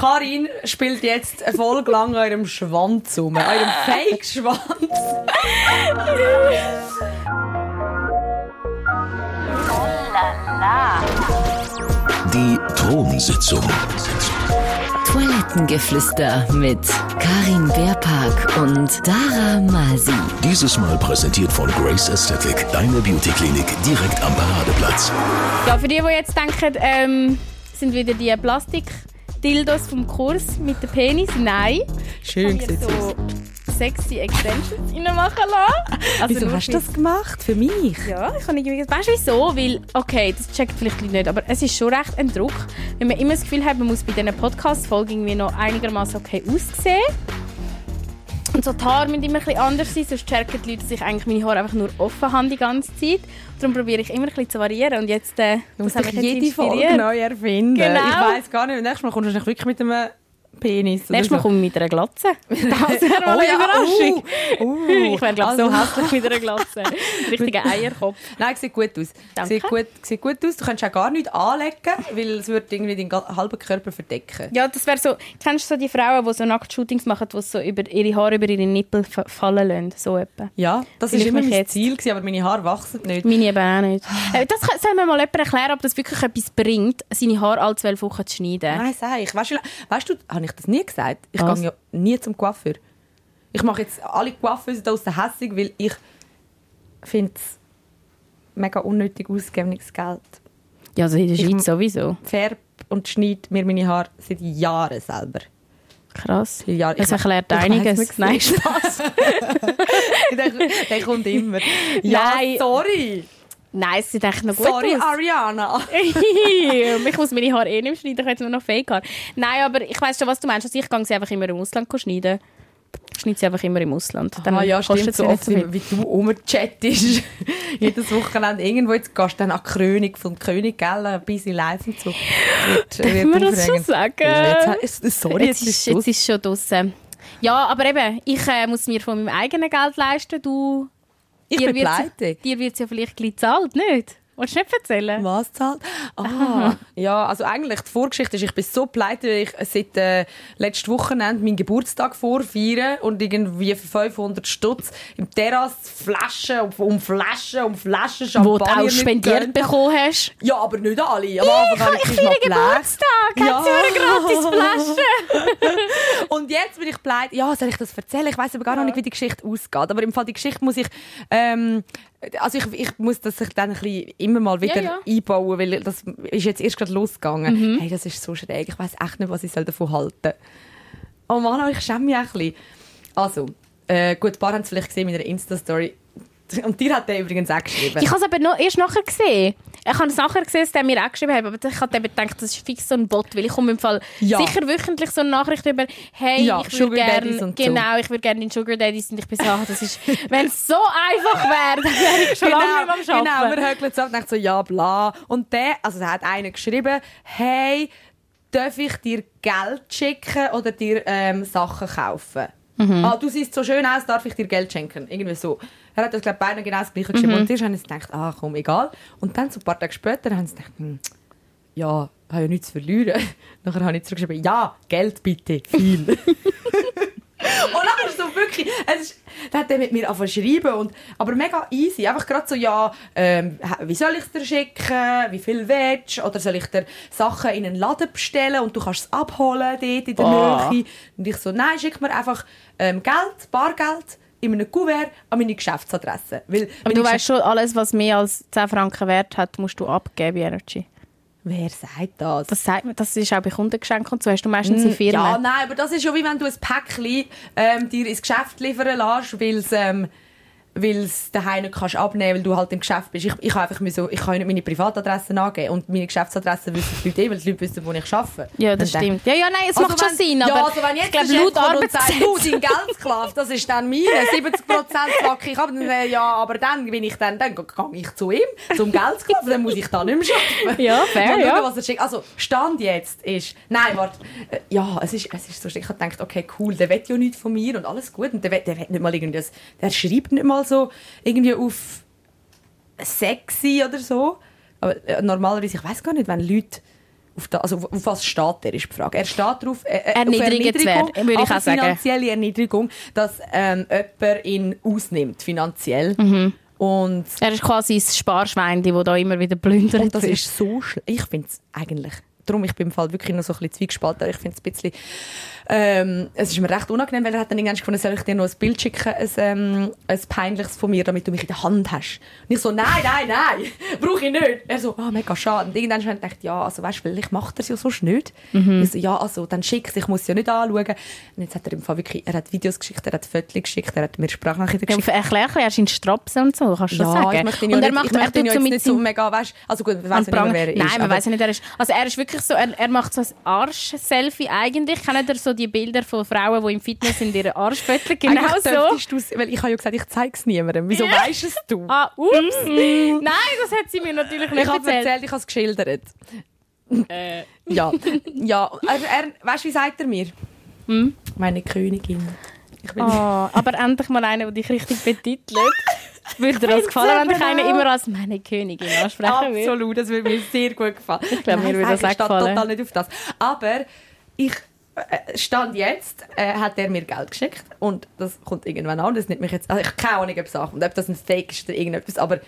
Karin spielt jetzt eine Folge lang an eurem Schwanz rum. Eurem Fake-Schwanz. Die Thronsitzung. Toilettengeflüster mit Karin Beerpark und Dara Masi. Dieses Mal präsentiert von Grace Aesthetic, deine Beauty-Klinik direkt am Paradeplatz. Ja, für die, die jetzt denken, ähm, sind wieder die Plastik-Dildos vom Kurs mit dem Penis. Nein. Schön aus. so sexy Extensions reinmachen lassen. Also Wieso hast du das gemacht? Für mich? Ja, ich habe irgendwie Weißt du wieso? Weil, okay, das checkt vielleicht nicht, aber es ist schon recht ein Druck, wenn man immer das Gefühl hat, man muss bei diesen Podcast-Folgen irgendwie noch einigermaßen okay aussehen. Und so die Haare müssen immer ein bisschen anders sein, sonst checken die Leute, dass ich eigentlich meine Haare einfach nur offen habe die ganze Zeit. Darum probiere ich immer ein bisschen zu variieren. Und jetzt, äh, Du musst das jede Folge neu erfinden. Genau. Ich weiss gar nicht. Nächstes Mal kommst du wirklich mit einem Penis. Nächstes Mal so. komme ich mit einer Glatze. Das wäre mal Oh eine ja, Überraschung. uh, uh. ich wäre, glaube ich, so Also- hässlich mit einer Glatze. Richtiger Eierkopf. Nein, sieht gut aus. Danke. Sieht gut, sieht gut aus. Du kannst auch gar nichts anlegen, weil es würde irgendwie den ga- halben Körper verdecken. Ja, das wäre so. Kennst du so die Frauen, die so Nackt-Shootings machen, die so über ihre Haare über ihre Nippel fa- fallen lassen? So etwa. Ja, das war immer mein jetzt- Ziel, gewesen, aber meine Haare wachsen nicht. Meine eben auch nicht. Äh, Das soll mir mal jemand erklären, ob das wirklich etwas bringt, seine Haare alle zwölf Wochen zu schneiden. Nein, sag ich. Weißt du, weißt du habe ich das nie gesagt? Ich gehe ja nie zum Coiffeur. Ich mache jetzt alle Coiffeuse aus der Hässig, weil ich finde es mega unnötig ausgegebenes Geld. Ja, also in der Ich- Schweiz sowieso. Färb und schneide mir meine Haare seit Jahren selber. Krass. Jahre. Das Ich- erklärt ich einiges. Nein, Spaß. der, der kommt immer. Ja, Nein. sorry. Nein, es sieht echt noch gut Sorry, aus. Ariana. ich muss meine Haare eh nicht schneiden, ich habe nur noch Fake Haare. Nein, aber ich weiss schon, was du meinst. Also ich gehe sie einfach immer im Ausland schneiden. Ich schneide sie einfach immer im Ausland. Dann ah, ja, stimmt, sie so oft, wie, wie du rumchattest. Jedes Wochenende irgendwo. Jetzt gehst du dann an Krönung vom König, gell? Ein bisschen live und so. Dürfen wir das schon sagen? Jetzt, sorry, jetzt, jetzt, ist, ist jetzt ist schon draussen. Ja, aber eben, ich äh, muss mir von meinem eigenen Geld leisten. Du, Ich dir bin pleite. Dir wird es ja vielleicht gleich gezahlt, nicht? Willst du nicht erzählen? Was zahlt? Ah, ja, also eigentlich, die Vorgeschichte ist, ich bin so pleite, weil ich seit äh, letztem Wochenende meinen Geburtstag vorfeiere und irgendwie für 500 Stutz im Terrasse Flaschen um, um Flaschen um Flaschen Wo du Champagner auch spendiert bekommen hast. Ja, aber nicht alle. Am Anfang habe Ich ich feiere. Geburtstag. Ja. Gratis Flasche? Und jetzt bin ich pleite. Ja, soll ich das erzählen? Ich weiß aber gar noch nicht, wie die Geschichte ausgeht. Aber im Fall die Geschichte muss ich, ähm, also ich, ich muss das sich dann ein bisschen immer mal wieder Ja, ja. einbauen, weil das ist jetzt erst gerade losgegangen. Hey, das ist so schräg. Ich weiß echt nicht, was ich soll davon halten. Oh Mann, ich schäme mich ein bisschen. Also, äh, gut, ein paar haben es vielleicht gesehen in meiner Insta-Story. Und dir hat der übrigens auch geschrieben. Ich habe es aber noch erst nachher gesehen. Ich habe es nachher gesehen, dass der mir auch geschrieben hat, aber ich habe gedacht, das ist fix so ein Bot, weil ich komme im Fall Ja. sicher wöchentlich so eine Nachricht über, hey, Ja, ich würde gerne, und so. genau, ich würde gerne in Sugar Daddies und ich bin so, ah, das ist, wenn es so einfach wäre, dann wäre ich schon lange nicht mehr am Genau, Arbeiten. wir hökeln so und denken so, ja, bla. Und der, also da hat einer geschrieben, hey, darf ich dir Geld schicken oder dir ähm, Sachen kaufen? Mhm. Ah, du siehst so schön aus, darf ich dir Geld schenken? Irgendwie so. Er hat das, glaube ich, beide genau das Gleiche geschrieben. Mhm. Und zuerst haben sie gedacht, ah, komm, egal. Und dann, so ein paar Tage später, haben sie gedacht, hm, ja, ich habe ja nichts zu verlieren. Nachher habe ich zurückgeschrieben, ja, Geld bitte, viel. Und dann ist so wirklich, es ist, dann hat er mit mir angefangen schreiben und, aber mega easy, einfach gerade so, ja, ähm, wie soll ich es dir schicken, wie viel willst du, oder soll ich dir Sachen in einen Laden bestellen und du kannst es abholen dort in der Boah. Nähe. Und ich so, nein, schick mir einfach ähm, Geld, Bargeld in einem Kuvert an meine Geschäftsadresse. Weil Aber du weißt schon, alles, was mehr als 10 Franken wert hat, musst du abgeben bei Energy. Wer sagt das? Das sagt man, das ist auch bei Kundengeschenken und so, hast du meistens eine Firma. Mm, Ja, nein, aber das ist ja wie wenn du ein Päckchen ähm, dir ins Geschäft liefern lässt, weil es ähm, weil es daheim nicht kannst abnehmen, weil du halt im Geschäft bist. Ich, ich kann einfach so, ich kann nicht meine Privatadresse angeben und meine Geschäftsadresse wissen die Leute eh, weil die Leute wissen, wo ich arbeite. Ja, das Dann stimmt. Ja, ja, nein, es Also macht schon wenn- Sinn, ja, aber also wenn jetzt ich glaube, laut sagt, du, dein Geldsklave, das ist dann meine, 70 Prozent zwacke ich ab. Dann, ja, aber dann bin ich dann, dann gehe ich zu ihm, zum Geldsklave, dann muss ich da nicht mehr arbeiten. Ja, fair, schauen, ja. was er schickt. Also, Stand jetzt ist, nein, warte, äh, ja, es ist, es ist so, ich habe gedacht, okay, cool, der will ja nichts von mir und alles gut und der will, der will nicht mal irgendwas, der schreibt nicht mal so irgendwie auf sexy oder so. Aber äh, normalerweise, ich weiß gar nicht, wenn Leute Auf, da, also auf was steht er, ist die Frage. Er steht darauf, äh, äh, auf zu werden, würde ich auch sagen. finanzielle Erniedrigung, dass ähm, jemand ihn ausnimmt, finanziell. Mhm. Und, Er ist quasi das Sparschwein, das da immer wieder plündert. und das ist so schlecht. Ich finde es eigentlich, darum ich bin im Fall wirklich noch so ein bisschen zwiegespalten. Ich finde es ein bisschen, ähm, es ist mir recht unangenehm, weil er hat dann irgendwann gefunden, soll ich dir noch ein Bild schicken, ein, ähm, ein peinliches von mir, damit du mich in der Hand hast. Und ich so, nein, nein, nein, brauche ich nicht. Er so, ah, mega schade. Und irgendwann habe ich gedacht, ja, also weißt du, vielleicht macht er es ja so nicht. Mhm. Ich so, ja, also, dann schick's, ich muss es ja nicht anschauen. Und jetzt hat er im Fall wirklich, er hat Videos geschickt, er hat Fotos geschickt, er hat mir Sprachnachrichten Ja, geschickt. erklär ein bisschen, er ist in Strapsen und so, kannst du schon sagen. ich möchte ihn ja und er nicht, macht, ich möchte er ihn ja jetzt nicht so mega, weißt also gut, weiss ja nicht, wer er Nein, ist. man aber- weiß ja nicht, wer er ist. Also er ist wirklich so, er, er macht so ein Arsch-Selfie eigentlich. Kennt ihr so die Bilder von Frauen, die im Fitness in ihren Arschviertel genau so? weil ich habe ja gesagt, ich zeige es niemandem. Wieso Ja. weisst es du? Ah, ups. Nein, das hat sie mir natürlich nicht ich habe erzählt. erzählt, ich habe es geschildert. Äh, Ja, ja. Er, er, weißt du, wie sagt er mir? Hm? Meine Königin. Ich oh, aber endlich mal einer, der dich richtig betitelt. Würde dir das gefallen, wenn dich einer immer als meine Königin ansprechen würde? absolut, das würde mir sehr gut gefallen. Ich glaube, mir würde das auch Ich gefallen. total nicht auf das. Aber ich stand jetzt, äh, hat er mir Geld geschickt und das kommt irgendwann an. Das nimmt mich jetzt, also ich habe keine Ahnung, ob es ankommt, ob das ein Fake ist oder irgendetwas, aber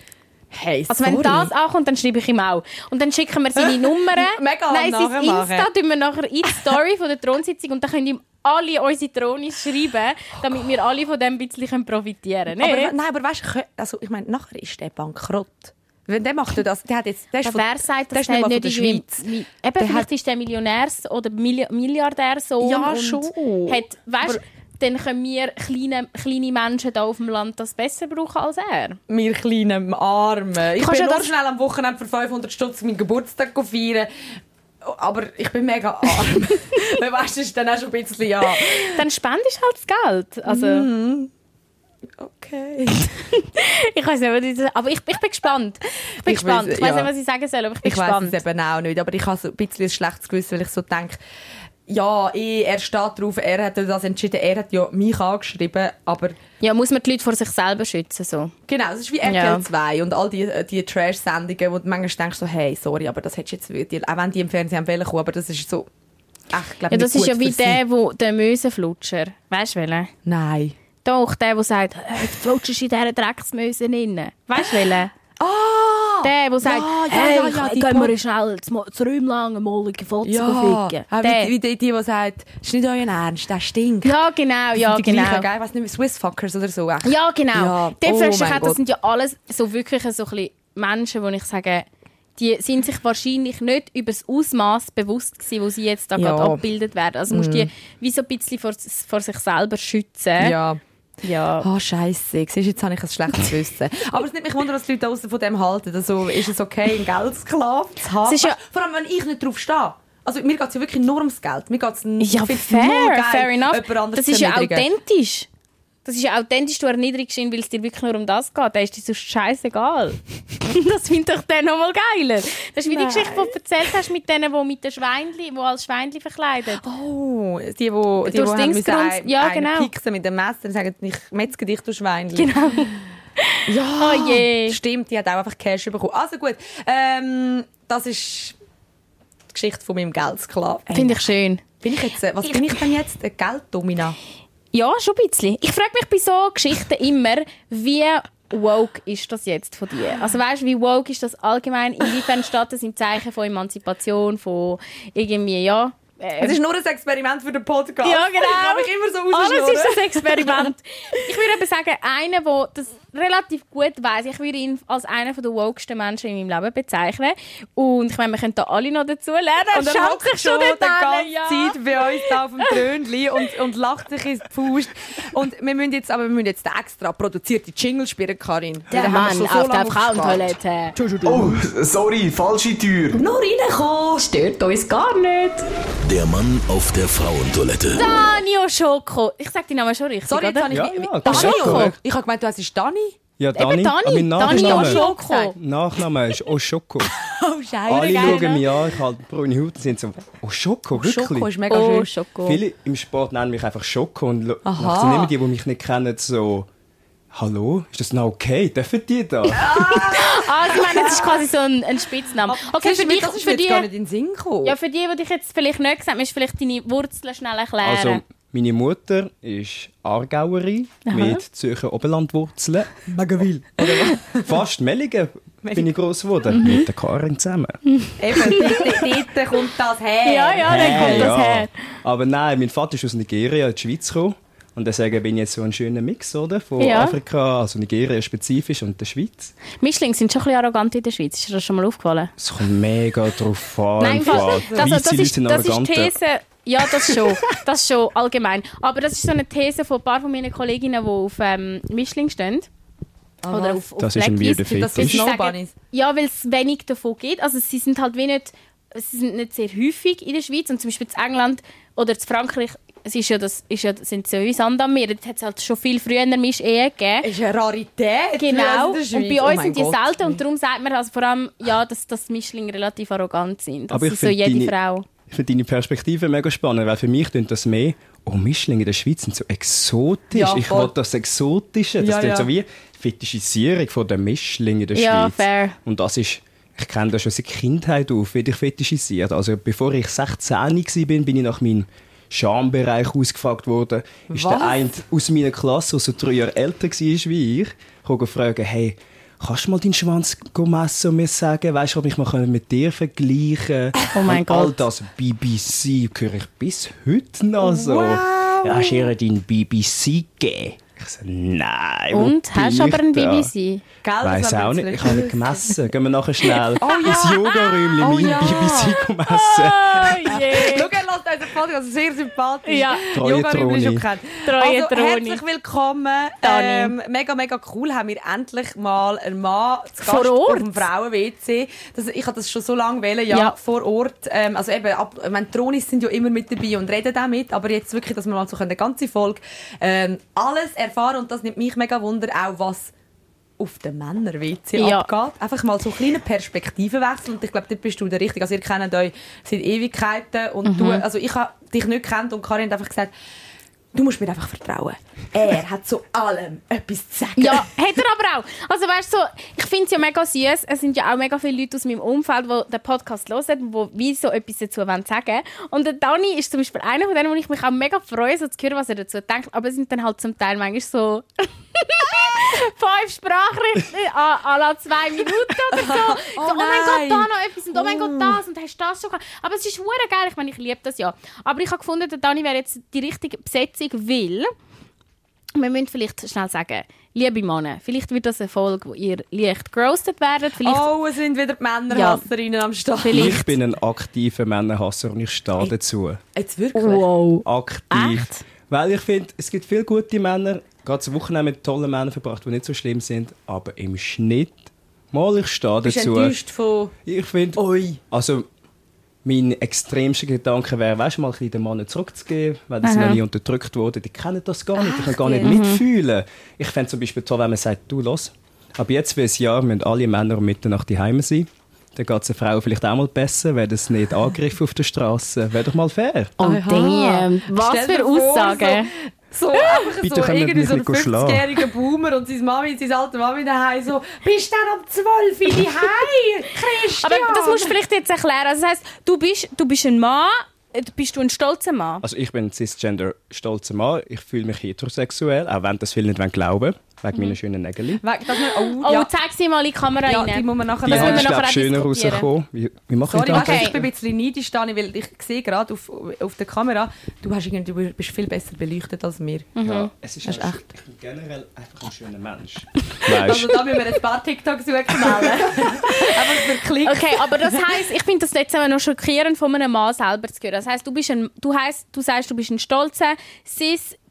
hey, Also wenn das ankommt, dann schreibe ich ihm auch. Und dann schicken wir seine Nummern. Mega Nein, sein. Insta tun wir nachher in die Story von der Thronsitzung und dann können ihm alle unsere Thronis schreiben, damit wir alle von dem ein bisschen profitieren können. Aber, Nicht? nein, aber weißt du, also, ich meine, nachher ist der bankrott. Wenn der macht das, der hat jetzt, der ist Aber von, wer sagt, der ist nicht von der. Schweiz. Eben, Der vielleicht hat- ist der Millionärs- oder Milli Milliardärsohn Ja, schon. Hat, weißt, Aber- dann können wir kleine, kleine Menschen hier auf dem Land das besser brauchen als er. Wir kleinen Armen. Ich kannst bin ja nur das- schnell am Wochenende für 500 Stutz meinen Geburtstag feiern. Aber ich bin mega arm. Weil weißt du, das ist dann auch schon ein bisschen, ja, Dann spendest du halt das Geld. Also, Mhm. Okay. ich weiß nicht, was ich aber ich, ich bin gespannt. Ich bin Ich gespannt. weiss- ich weiß ja. nicht, was ich sagen soll, aber ich bin Ich weiß gespannt. es eben auch nicht, aber ich habe so ein bisschen ein schlechtes Gewissen, weil ich so denke, ja, eh, er steht drauf, er hat das entschieden, er hat ja mich angeschrieben, aber Ja, muss man die Leute vor sich selber schützen. So. Genau, es ist wie RTL Ja. 2 und all die, die Trash-Sendungen, wo du manchmal denkst so, hey, sorry, aber das hättest du jetzt auch wenn die im Fernsehen wollen kommen, aber das ist so, echt, glaub, Ja, das ist ja wie der, wo, der Mösenflutscher. Weißt du welchen? Nein. Doch, der, der sagt, «Äh, jetzt flutschst du in dieser Drecksmöse rein. Weißt du welchen? Ah! Der, der sagt, ja, hey, ja, ja, die gehen wir schnell das das Räum lang mal ein Foto Ja, ficken. auch Der. wie, wie die, die, die sagt, ist nicht euer Ernst, der stinkt. Ja, genau, ja, die genau. Gleichen? Ich weiss nicht Swissfuckers oder so. echt. Ja, genau. Ja, Dem oh ich das sind ja alles so wirklich so ein Menschen, wo ich sage, die sind sich wahrscheinlich nicht über das Ausmaß bewusst gewesen, wo sie jetzt da Ja. Mhm. gerade abgebildet werden. Also musst du die wie so ein bisschen vor, vor sich selber schützen. Ja. Ja. Ah, scheisse. Siehst jetzt habe ich ein schlechtes Gewissen. Aber es nimmt mich wunder, was die Leute aussen von dem halten. Also, ist es okay, einen Geldsklaven zu haben? Es ja- vor allem, wenn ich nicht drauf stehe. Also, mir geht es ja wirklich nur ums Geld. Mir geht's n- Ja, ich find's nur fair, geil, fair enough. Das ist ja authentisch. Das ist authentisch, du erniedrigst ihn, weil es dir wirklich nur um das geht. Der ist dir sonst scheißegal. das finde ich dann noch mal geiler. Das ist wie die Nein. Geschichte, die du erzählt hast mit denen, die mit den Schweinli, die als Schweinli verkleidet. Oh, die, die, die, die haben müssen ein- ja, genau. pieksen mit dem Messer und sagen, ich metzge dich, du Schweinchen. Genau. Ja, Oh je. stimmt, die hat auch einfach Cash bekommen. Also gut, ähm, das ist die Geschichte von meinem Geldsklaven. Finde ich schön. bin ich jetzt, äh, was bin ich denn jetzt? Eine Gelddomina? Ja, schon ein bisschen. Ich frage mich bei so Geschichten immer, wie woke ist das jetzt von dir? Also weißt du, wie woke ist das allgemein? Inwiefern steht das im Zeichen von Emanzipation, von irgendwie, ja... äh, Es ist nur ein Experiment für den Podcast. Ja, genau. Ich habe mich immer so Alles ist das Experiment. ich würde eben sagen, einer, der das relativ gut weiß, ich würde ihn als einer der wokesten Menschen in da auf dem Trönli und, und lacht sich ins Faust. Und wir müssen jetzt, aber wir müssen jetzt den extra produzierte Jingle spielen, Karin. Der Mann schon so auf der Frauentoilette. Oh, sorry, falsche Tür. Nur reinkommen, stört uns gar nicht. Der Mann auf der Frauentoilette. Danio Schoko. Ich sag den Namen schon richtig, Sorry, jetzt habe ich... Ja, wie- ja, Dani? korrekt. Ich habe gemeint, du heißt Dani. Ja, Dani. Eben Dani. aber mein Dani Nachname, Oschoko. Nachname ist Oschoko. Oh, scheiße. Alle geil, schauen ne? mich an, ich habe braune Haut und sind so, Oschoko, wirklich? Schoko ist mega Oh, schön. Schoko. Viele im Sport nennen mich einfach Schoko und Aha. nachher sind immer die, die mich nicht kennen, so hallo, ist das noch okay? Dürfen die da? Ah, ich meine, das ist quasi so ein, ein Spitzname. Okay, für du, dich, das ist für die, gar nicht in den Sinn gekommen. ja, für die, die dich jetzt vielleicht nicht gesagt haben, du vielleicht deine Wurzeln schnell erklären. Also, meine Mutter ist Aargauerin mit Zürcher Oberlandwurzeln. Magaville. Fast Melligen bin ich gross geworden. Mit der Karin zusammen. Eben, dort, kommt das her. ja, ja, dann kommt das her. Aber nein, mein Vater ist aus Nigeria in die Schweiz gekommen. Und deswegen bin ich jetzt so ein schöner Mix, oder? Von Ja. Afrika, also Nigeria spezifisch und der Schweiz. Mischlinge sind schon ein bisschen arrogant in der Schweiz. Ist dir das schon mal aufgefallen? Es kommt mega drauf an. Nein, das, also, das, Weisse Leute ist, sind das ist. These. Ja, das schon. Das schon, allgemein. Aber das ist so eine These von ein paar von meinen Kolleginnen, die auf ähm, Mischling stehen. Oder auf, auf Das ist ein weirder Das Fetisch. Sie sagen-. Ja, weil es wenig davon gibt. Also sie sind halt wie nicht, sie sind nicht sehr häufig in der Schweiz. Und zum Beispiel in England oder in Frankreich es ist ja das, ist ja, sind sie ja wie Sand am Meer. Dort hat es halt schon viel früher Misch-Ehe gegeben. ist eine Rarität. Genau. in der Und bei Oh uns mein sind die Gott. selten. Und darum sagt man also vor allem, ja, dass, dass Mischlinge relativ arrogant sind. Das Aber ich ist so finde jede deine- Frau. Ich finde deine Perspektive mega spannend, weil für mich klingt das mehr, oh, Mischlinge in der Schweiz sind so exotisch. Ja, ich will das Exotische. Das klingt ja. so wie Fetischisierung von der Mischlinge in der Ja, Schweiz. fair. Und das ist, ich kenne das schon seit Kindheit auf, wie ich fetischisiert. Also bevor ich 16 war, bin, bin ich nach meinem Schambereich ausgefragt worden. Ist Was? der eine aus meiner Klasse, der so drei Jahre älter war wie ich, fragen, hey, kannst du mal deinen Schwanz messen und mir sagen, weißt du, ob ich mal mit dir vergleichen kann? Oh mein und All Gott. das BBC höre ich bis heute noch so. Ja, hast du ihr deinen BBC gegeben? Ich so, nein. Und? Hast du ich aber einen? BBC? Gell, das Weiß auch nicht. Ich habe nicht gemessen. Gehen wir nachher schnell Oh ja. ins Yoga-Räumchen Oh mein ja. BBC messen. Oh je! Schau, er lässt unseren Podcast sehr sympathisch. Ja. Treue Yoga-Räumchen Troni. schon kennt. Treue also, Troni. herzlich willkommen. Ähm, mega, mega cool. Haben wir endlich mal einen Mann zu Vor Gast Ort? auf dem Frauen-WC. Ich habe das schon so lange wählen, ja, Ja. vor Ort. Ähm, also eben, ab, meine, Tronis sind ja immer mit dabei und reden auch mit, aber jetzt wirklich, dass wir mal so eine ganze Folge ähm, alles erfahren und das nimmt mich mega wunder, auch was auf den Männer-WC Ja. abgeht. Einfach mal so einen kleinen Perspektivenwechsel und ich glaube, dort bist du der Richtige. Also ihr kennt euch seit Ewigkeiten und du, also ich habe dich nicht gekannt und Karin hat einfach gesagt, du musst mir einfach vertrauen. Er hat zu allem etwas zu sagen. Ja, hat er aber auch. Also weißt du, so, ich finde es ja mega süß. Es sind ja auch mega viele Leute aus meinem Umfeld, die den Podcast hören, die wie so etwas dazu wollen sagen Und der Dani ist zum Beispiel einer von denen, wo ich mich auch mega freue, so zu hören, was er dazu denkt. Aber es sind dann halt zum Teil manchmal so fünf Sprachrichten à, à la zwei Minuten oder so. so oh, mein. Gott, da noch etwas und oh mein Gott, das und hast das schon gehabt. Aber es ist hure geil. Ich meine, ich liebe das ja. Aber ich habe gefunden, der Dani wäre jetzt die richtige Besetzung, weil wir müssen vielleicht schnell sagen, liebe Männer, vielleicht wird das eine Folge, wo ihr leicht gerostet werdet. Vielleicht Oh, es sind wieder die Männerhasserinnen am Start. Vielleicht. Ich bin ein aktiver Männerhasser und ich stehe dazu. Jetzt wirklich? Wow. Aktiv. Echt? Weil ich finde, es gibt viele gute Männer, gerade das Wochenende mit tollen Männern verbracht, die nicht so schlimm sind, aber im Schnitt, mal ich stehe Bist du dazu. enttäuscht von... Ich finde, Ui. also mein extremster Gedanke wäre, weißt du, mal ein den Männern zurückzugeben, weil Aha. noch nie unterdrückt worden. Die kennen das gar nicht, die können gar nicht Echt? mitfühlen. Ich fände zum Beispiel toll, wenn man sagt, du, los, ab jetzt für ein Jahr müssen alle Männer um Mitternacht daheim sein. Dann geht es einer Frau vielleicht auch mal besser, wäre das nicht Angriff auf der Straße. Wäre doch mal fair. Und Aha. damn, was Stell dir für vor, Aussagen. So, so einfach Bitte so, irgendwie so ein nicht schlagen. 50-jähriger Boomer und seine Mami, seine alte Mami daheim so, bist du dann um 12 Uhr daheim, Christian? Aber das musst du vielleicht jetzt erklären. Also das heisst, du bist, du bist ein Mann, äh, bist du ein stolzer Mann? Also ich bin ein cisgender stolzer Mann. Ich fühle mich heterosexuell, auch wenn das viele nicht glauben wegen meiner schönen Nägel. Weg, dass wir, oh, Oh, ja, zeig sie mal in die Kamera ja, rein. die muss man nachher Die Das noch- müssen ist, wir glaube schöner rausgekommen. Wie, wie mache Sorry, ich das? Okay. ich bin ein bisschen neidisch, Dani, weil ich sehe gerade auf, auf der Kamera, du, hast irgendwie, du bist viel besser beleuchtet als wir. Ja, es ist echt. Ich bin generell einfach ein schöner Mensch. Also da müssen wir ein paar TikToks zuknallen. Einfach für Klicks. Okay, aber das heisst, ich finde das jetzt aber noch schockierend von einem Mann selber zu hören. Das heisst, du bist ein, du heisst, du sagst, du bist ein stolzer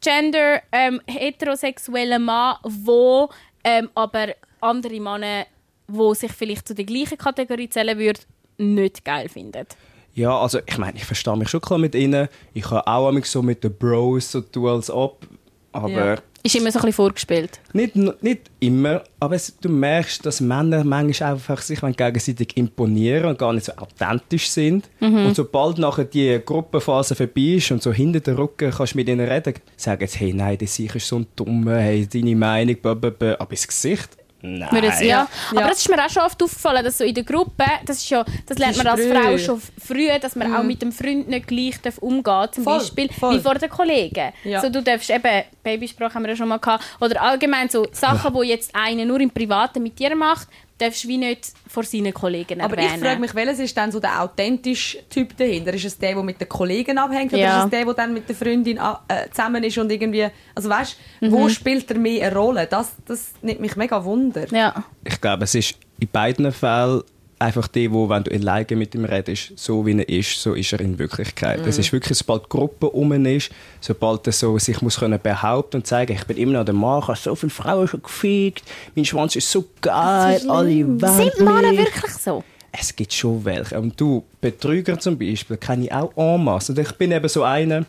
cisgender ähm, heterosexueller Mann, wo ähm, aber andere Männer, wo sich vielleicht zu der gleichen Kategorie zählen würde, nicht geil finden. Ja, also ich meine, ich verstehe mich schon klar mit ihnen. Ich kann auch so mit den Bros so tun als ob. Aber Ja. Ist immer so ein bisschen vorgespielt. Nicht, nicht immer, aber es, du merkst, dass Männer manchmal einfach sich gegenseitig imponieren und gar nicht so authentisch sind. Und sobald nachher die Gruppenphase vorbei ist und so hinter der Rücken kannst du mit ihnen reden, sagen sie, hey, nein, sicher ist so ein Dummer, hey, deine Meinung, blablabla. aber ins Gesicht, nein. Würde es- ja. Aber Ja. das ist mir auch schon oft aufgefallen, dass so in der Gruppe, das, ist ja, das lernt man als. Frau schon früh, dass man auch mit dem Freund nicht gleich darf umgehen darf, zum Voll, Beispiel voll. wie vor den Kollegen. Ja. So, du darfst eben, Babysprache haben wir ja schon mal gehabt, oder allgemein so Sachen, die jetzt einer nur im Privaten mit dir macht, darfst du wie nicht vor seinen Kollegen Aber erwähnen. ich frage mich, welches ist dann so der authentische Typ dahinter? Ist es der, der mit den Kollegen abhängt? Oder Ja. ist es der, der dann mit der Freundin ah, äh, zusammen ist und irgendwie... Also weißt du, Mhm. wo spielt er mehr eine Rolle? Das, das nimmt mich mega Wunder. Ja. Ich glaube, es ist in beiden Fällen einfach der, wo, wenn du alleine mit ihm redest, so wie er ist, so ist er in Wirklichkeit. Es ist wirklich, sobald die Gruppe um ist, sobald er so sich muss können behaupten und zeigen, ich bin immer noch der Mann, ich habe so viele Frauen schon gefickt, mein Schwanz ist so geil, alle Sind. Männer wirklich so? Es gibt schon welche. Und du, Betrüger zum Beispiel, kenne ich auch en masse. Und ich bin eben so einer,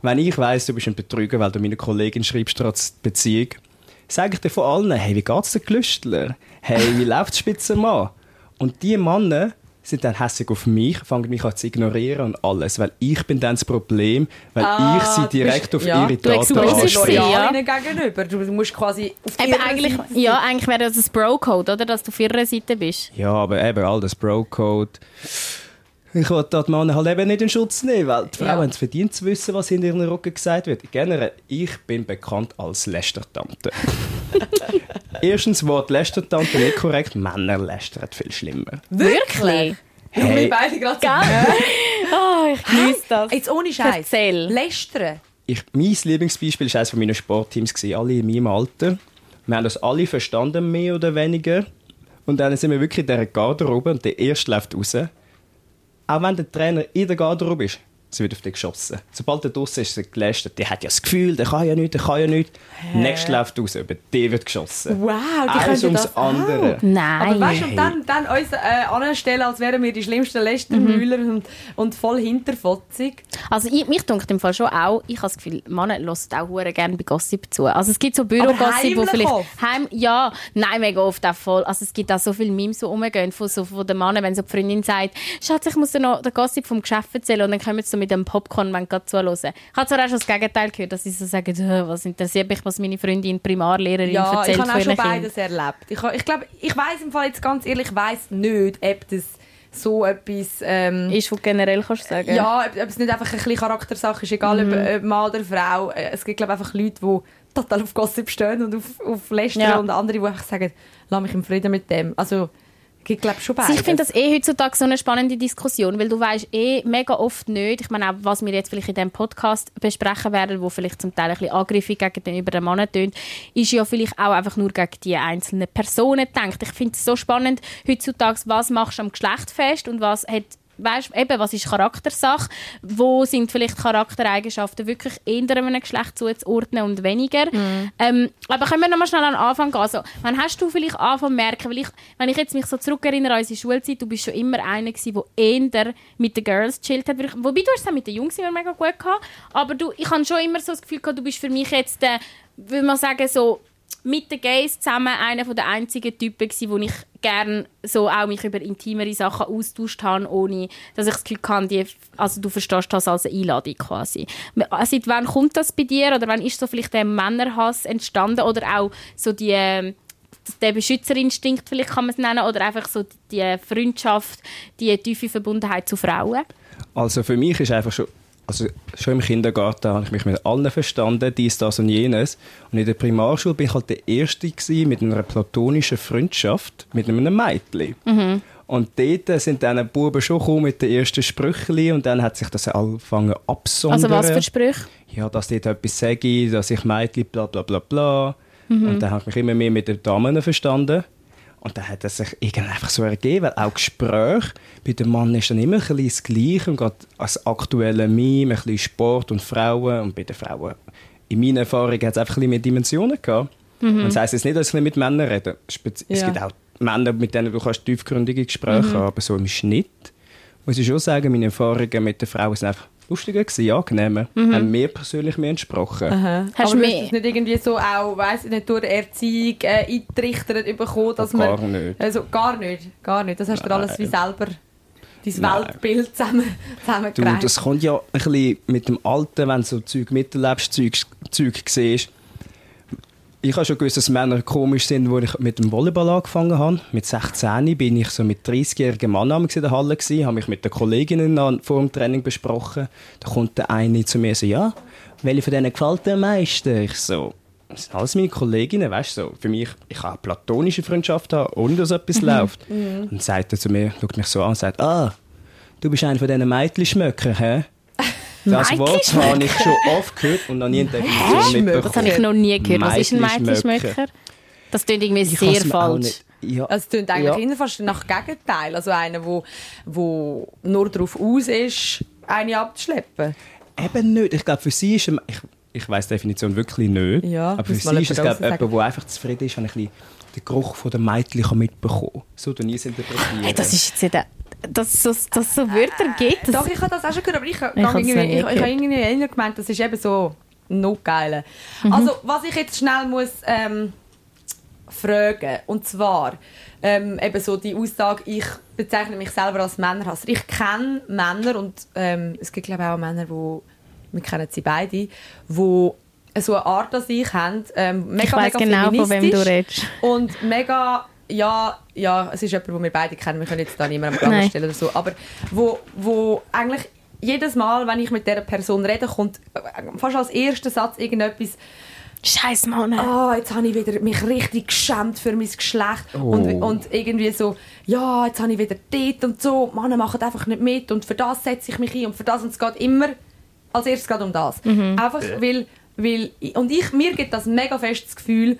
wenn ich weiss, du bist ein Betrüger, weil du meiner Kollegin schreibst, trotz Beziehung, sage ich dir von allen, hey, wie geht's den Gelüstler? Hey, wie läuft's Spitzenmann? Und die Männer sind dann hässlich auf mich, fangen mich an zu ignorieren und alles, weil ich bin dann das Problem, weil ich sie Ah, direkt bist- auf ja, ihre exposest Du bist sie, ja. gegenüber. Du musst quasi auf Eben eigentlich, Seite ja, eigentlich wäre das ein Bro-Code, oder? Dass du auf ihrer Seite bist. Ja, aber eben all das Bro-Code. Ich wollte da die Männer halt eben nicht in Schutz nehmen, weil die Frauen Ja. haben es verdient zu wissen, was in ihren Rücken gesagt wird. Generell, ich bin bekannt als Lästertante. Erstens Wort Lästertante nicht korrekt, Männer lästern viel schlimmer. Wirklich? Wir Hey, beide gerade Gell? Oh, ich genieße das. Jetzt ohne Scheiß. Erzähl. Lästern. ich, mein Lieblingsbeispiel war eines von meinen Sportteams, gewesen, alle in meinem Alter. Wir haben das alle verstanden, mehr oder weniger. Und dann sind wir wirklich in dieser Garderobe und der Erste läuft raus. Auch wenn der Trainer in der Garderobe ist, sie wird auf dich geschossen. Sobald er draußen ist, ist er gelästert. Der hat ja das Gefühl, der kann ja nicht, der kann ja nicht. Nächster läuft raus, über den wird geschossen. Wow, die Eins können ums das andere. auch. Nein. Aber weißt du, und dann, dann uns äh, anstellen, als wären wir die schlimmsten Lästermühler und, und voll hinterfotzig. Also ich, mich dunkt im Fall schon auch, ich habe das Gefühl, Männer hören auch hure gerne bei Gossip zu. Also es gibt so Bürogossip, wo vielleicht... oft? Heim, ja, nein, mega oft auch voll. Also es gibt auch so viele Memes, die rumgehen von, so, von den Männern, wenn so die Freundin sagt, Schatz, ich muss dir noch den Gossip vom Geschäft erzählen und dann kommen sie mit dem Popcorn, gerade zuhören. Ich habe zwar auch schon das Gegenteil gehört, dass sie so sagen, «Hä, was interessiert mich, was meine Freundin Primarlehrerin Ja, ich erzählt habe von auch schon ihren Kindern. beides erlebt. Ich, ich glaube, ich weiß im Fall jetzt ganz ehrlich, ich weiß nicht, ob das so etwas... Ähm, Ist, was du generell kannst sagen. ja, ob, ob es nicht einfach ein bisschen Charaktersache ist, egal Mhm. ob, ob Mann oder Frau. Äh, Es gibt glaube einfach Leute, die total auf Gossip stehen und auf, auf Lästern Ja. und andere, die einfach sagen, lass mich im Frieden mit dem. Also, gibt glaube schon Also beides. Ich finde das eh heutzutage so eine spannende Diskussion, weil du weißt eh mega oft nicht, ich meine auch, was wir jetzt vielleicht in diesem Podcast besprechen werden, wo vielleicht zum Teil ein bisschen angriffig gegenüber den Mann tönt, ist ja vielleicht auch einfach nur gegen die einzelnen Personen gedacht. Ich finde es so spannend heutzutage, was machst du am Geschlecht fest und was hat Weißt, eben, was ist Charaktersache? Wo sind vielleicht Charaktereigenschaften wirklich eher einem Geschlecht zuzuordnen und weniger? Ähm, aber können wir nochmal schnell an den Anfang gehen? Also, wann hast du vielleicht angefangen zu merken, weil ich, wenn ich jetzt mich so zurückerinnere an unsere Schulzeit, du bist schon immer einer gewesen, der eher mit den Girls chillt hat. Wobei, du hast es auch mit den Jungs immer mega gut gehabt. Aber du, ich habe schon immer so das Gefühl gehabt, du bist für mich jetzt, äh, will man sagen, so mit den Gays zusammen einer der einzigen Typen gewesen, wo ich gerne so auch mich über intimere Sachen austauscht habe, ohne dass ich das Gefühl hatte, die, also du verstehst das als eine Einladung quasi. Seit wann kommt das bei dir oder wann ist so vielleicht der Männerhass entstanden oder auch so die der Beschützerinstinkt vielleicht kann man es nennen oder einfach so die Freundschaft, die tiefe Verbundenheit zu Frauen? Also für mich ist einfach schon, also schon im Kindergarten habe ich mich mit allen verstanden, dies, das und jenes. Und in der Primarschule bin ich halt der Erste gewesen mit einer platonischen Freundschaft mit einem Mädchen. Und dort sind dann die Buben schon gekommen mit den ersten Sprüchen und dann hat sich das angefangen absondern. Also was für Sprüche? ja, dass dort etwas sage, dass ich Mädchen bla bla bla bla. Und dann habe ich mich immer mehr mit den Damen verstanden. Und dann hat es sich irgendwie einfach so ergeben, weil auch Gespräche bei dem Mann ist dann immer ein bisschen das Gleiche und gerade als aktuelle Meme, ein bisschen Sport und Frauen und bei den Frauen, in meiner Erfahrung hat es einfach ein bisschen mehr Dimensionen gehabt. Und das heisst jetzt nicht, dass ich mit Männern rede. Es Ja. gibt auch Männer, mit denen du kannst tiefgründige Gespräche haben, aber so im Schnitt muss ich schon sagen, meine Erfahrungen mit den Frauen sind einfach lustiger, gewesen, angenehmer. Haben mir persönlich mehr entsprochen. Hast aber du hast das nicht irgendwie so auch, weiss ich nicht, durch Erziehung äh, eingetrichtert bekommen, dass Oh, man... gar nicht. Also gar nicht, gar nicht. Das hast du alles wie selber, dein Nein. Weltbild zusammen, Du, das kommt ja ein bisschen mit dem Alten, wenn du so Zeug miterlebst, Zeug, Zeug siehst. Ich habe schon gewusst, dass Männer komisch sind, wo ich mit dem Volleyball angefangen habe. Mit 16 bin ich so mit 30-jährigen Mann in der Halle gewesen, habe mich mit den Kolleginnen vor dem Training besprochen. Da kommt der eine zu mir so, ja, welche von denen gefällt dir am meisten? Ich so, das sind alles meine Kolleginnen, weißt du, so. Für mich, ich kann eine platonische Freundschaft haben, ohne dass etwas läuft. Und dann sagt er zu mir, schaut mich so an und sagt, ah, du bist einer von diesen Mädchenschmöcker, hä? Das Wort habe ich schon oft gehört und noch nie eine Definition mitbekommen. Das habe ich noch nie gehört. Was ist ein? Mädchenschmöcker? Das klingt irgendwie Ich sehr falsch. Ja, Also es klingt eigentlich Ja. immer fast nach Gegenteil. Also einer, wo, wo nur darauf aus ist, eine abzuschleppen. Eben nicht. Ich glaube, für sie ist ein- ich, ich weiß die Definition wirklich nicht. Ja, aber für sie ist es jemand glaube jemand, der einfach zufrieden ist, wenn ein bisschen den Geruch von der Mädchen mitbekommen kann. So tun ich es interpretieren. Hey, das ist jetzt nicht... Dass es so, dass es so Wörter gibt. Doch, Das, ich habe das auch schon gehört, aber ich, ich, Ich habe irgendwie, ich, ich habe gehört. irgendwie eher gemeint, das ist eben so noch geil. Mhm. Also, was ich jetzt schnell muss ähm, fragen, und zwar ähm, eben so die Aussage, ich bezeichne mich selber als Männerhasser. Ich kenne Männer und ähm, es gibt glaube ich auch Männer, wo wir kennen sie beide, die so eine Art an sich haben, ähm, mega, ich weiß mega genau, von wem du feministisch redest. und mega, ja, ja, es ist jemand, den wir beide kennen, wir können jetzt da niemandem am. Gang stellen oder so, aber wo, wo eigentlich jedes Mal, wenn ich mit dieser Person rede, kommt äh, fast als erster Satz irgendetwas, Scheiß Mann. ah, jetzt habe ich wieder mich richtig geschämt für mein Geschlecht. Oh. und, und irgendwie so, ja, jetzt habe ich wieder dort und so, Männer machen einfach nicht mit. Und für das setze ich mich ein. Und für das und es geht immer als erstes geht um das. Einfach weil, weil, und ich, mir gibt das mega fest das Gefühl,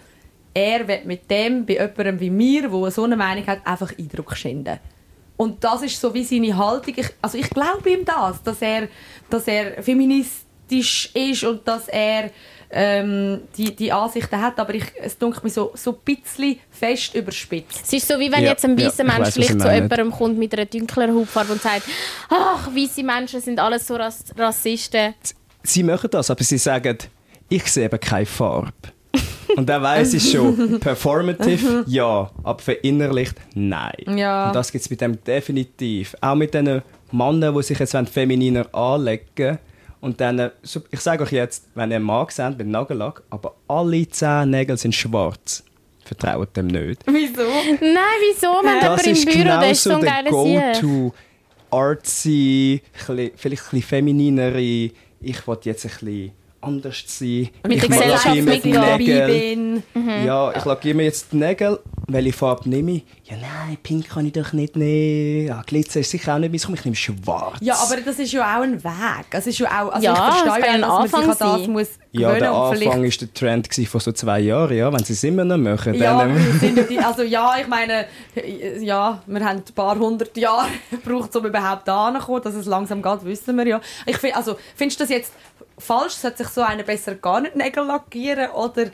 er wird mit dem bei jemandem wie mir, der so eine Meinung hat, einfach Eindruck schinden. Und das ist so wie seine Haltung. Ich, also ich glaube ihm das, dass er, dass er feministisch ist und dass er ähm, die, die Ansichten hat, aber ich, es dunkelt mir so, so ein bisschen fest überspitzt. Es ist so, wie wenn Ja, jetzt ein ja, weißer ich Mensch vielleicht zu jemandem kommt mit einer dunkleren Hautfarbe und sagt, ach, weiße Menschen sind alles so Rass Rassisten. Sie machen das, aber sie sagen, ich sehe eben keine Farbe. Und dann weiss ich schon, performative, ja, aber verinnerlicht, nein. Ja. Und das gibt es mit dem definitiv. Auch mit den Männern, die sich jetzt femininer anlegen und dann, ich sage euch jetzt, wenn ihr einen Mann seht mit Nagellack, aber alle zehn Nägel sind schwarz, vertraut dem nicht. Wieso? Nein, wieso? Haben Das im Büro, der ist so genau ein der. Go-To artsy, vielleicht ein bisschen femininere, ich will jetzt ein bisschen anders sein. Mit ich der Gesellschaft mitgehen. Nägel. bin. Ja, ich lackiere mir jetzt die Nägel. Welche Farbe nehme ich? Ja, nein, pink kann ich doch nicht nehmen. Ja, Glitzer ist sicher auch nicht meins. Ich nehme schwarz. Ja, aber das ist ja auch ein Weg. Es ist ja auch, also Ja, ich verstehe ja, ein dass man sich Anfang an das sein. muss Ja, der Anfang war der Trend von so zwei Jahren, ja. Wenn sie es immer noch machen, Ja, dann... sind die, also ja, ich meine, ja, wir haben ein paar hundert Jahre gebraucht, um überhaupt da kommen, dass es langsam geht, wissen wir ja. Ich find, also, findest du das jetzt falsch? Sollte sich so einer besser gar nicht Nägel lackieren? Oder,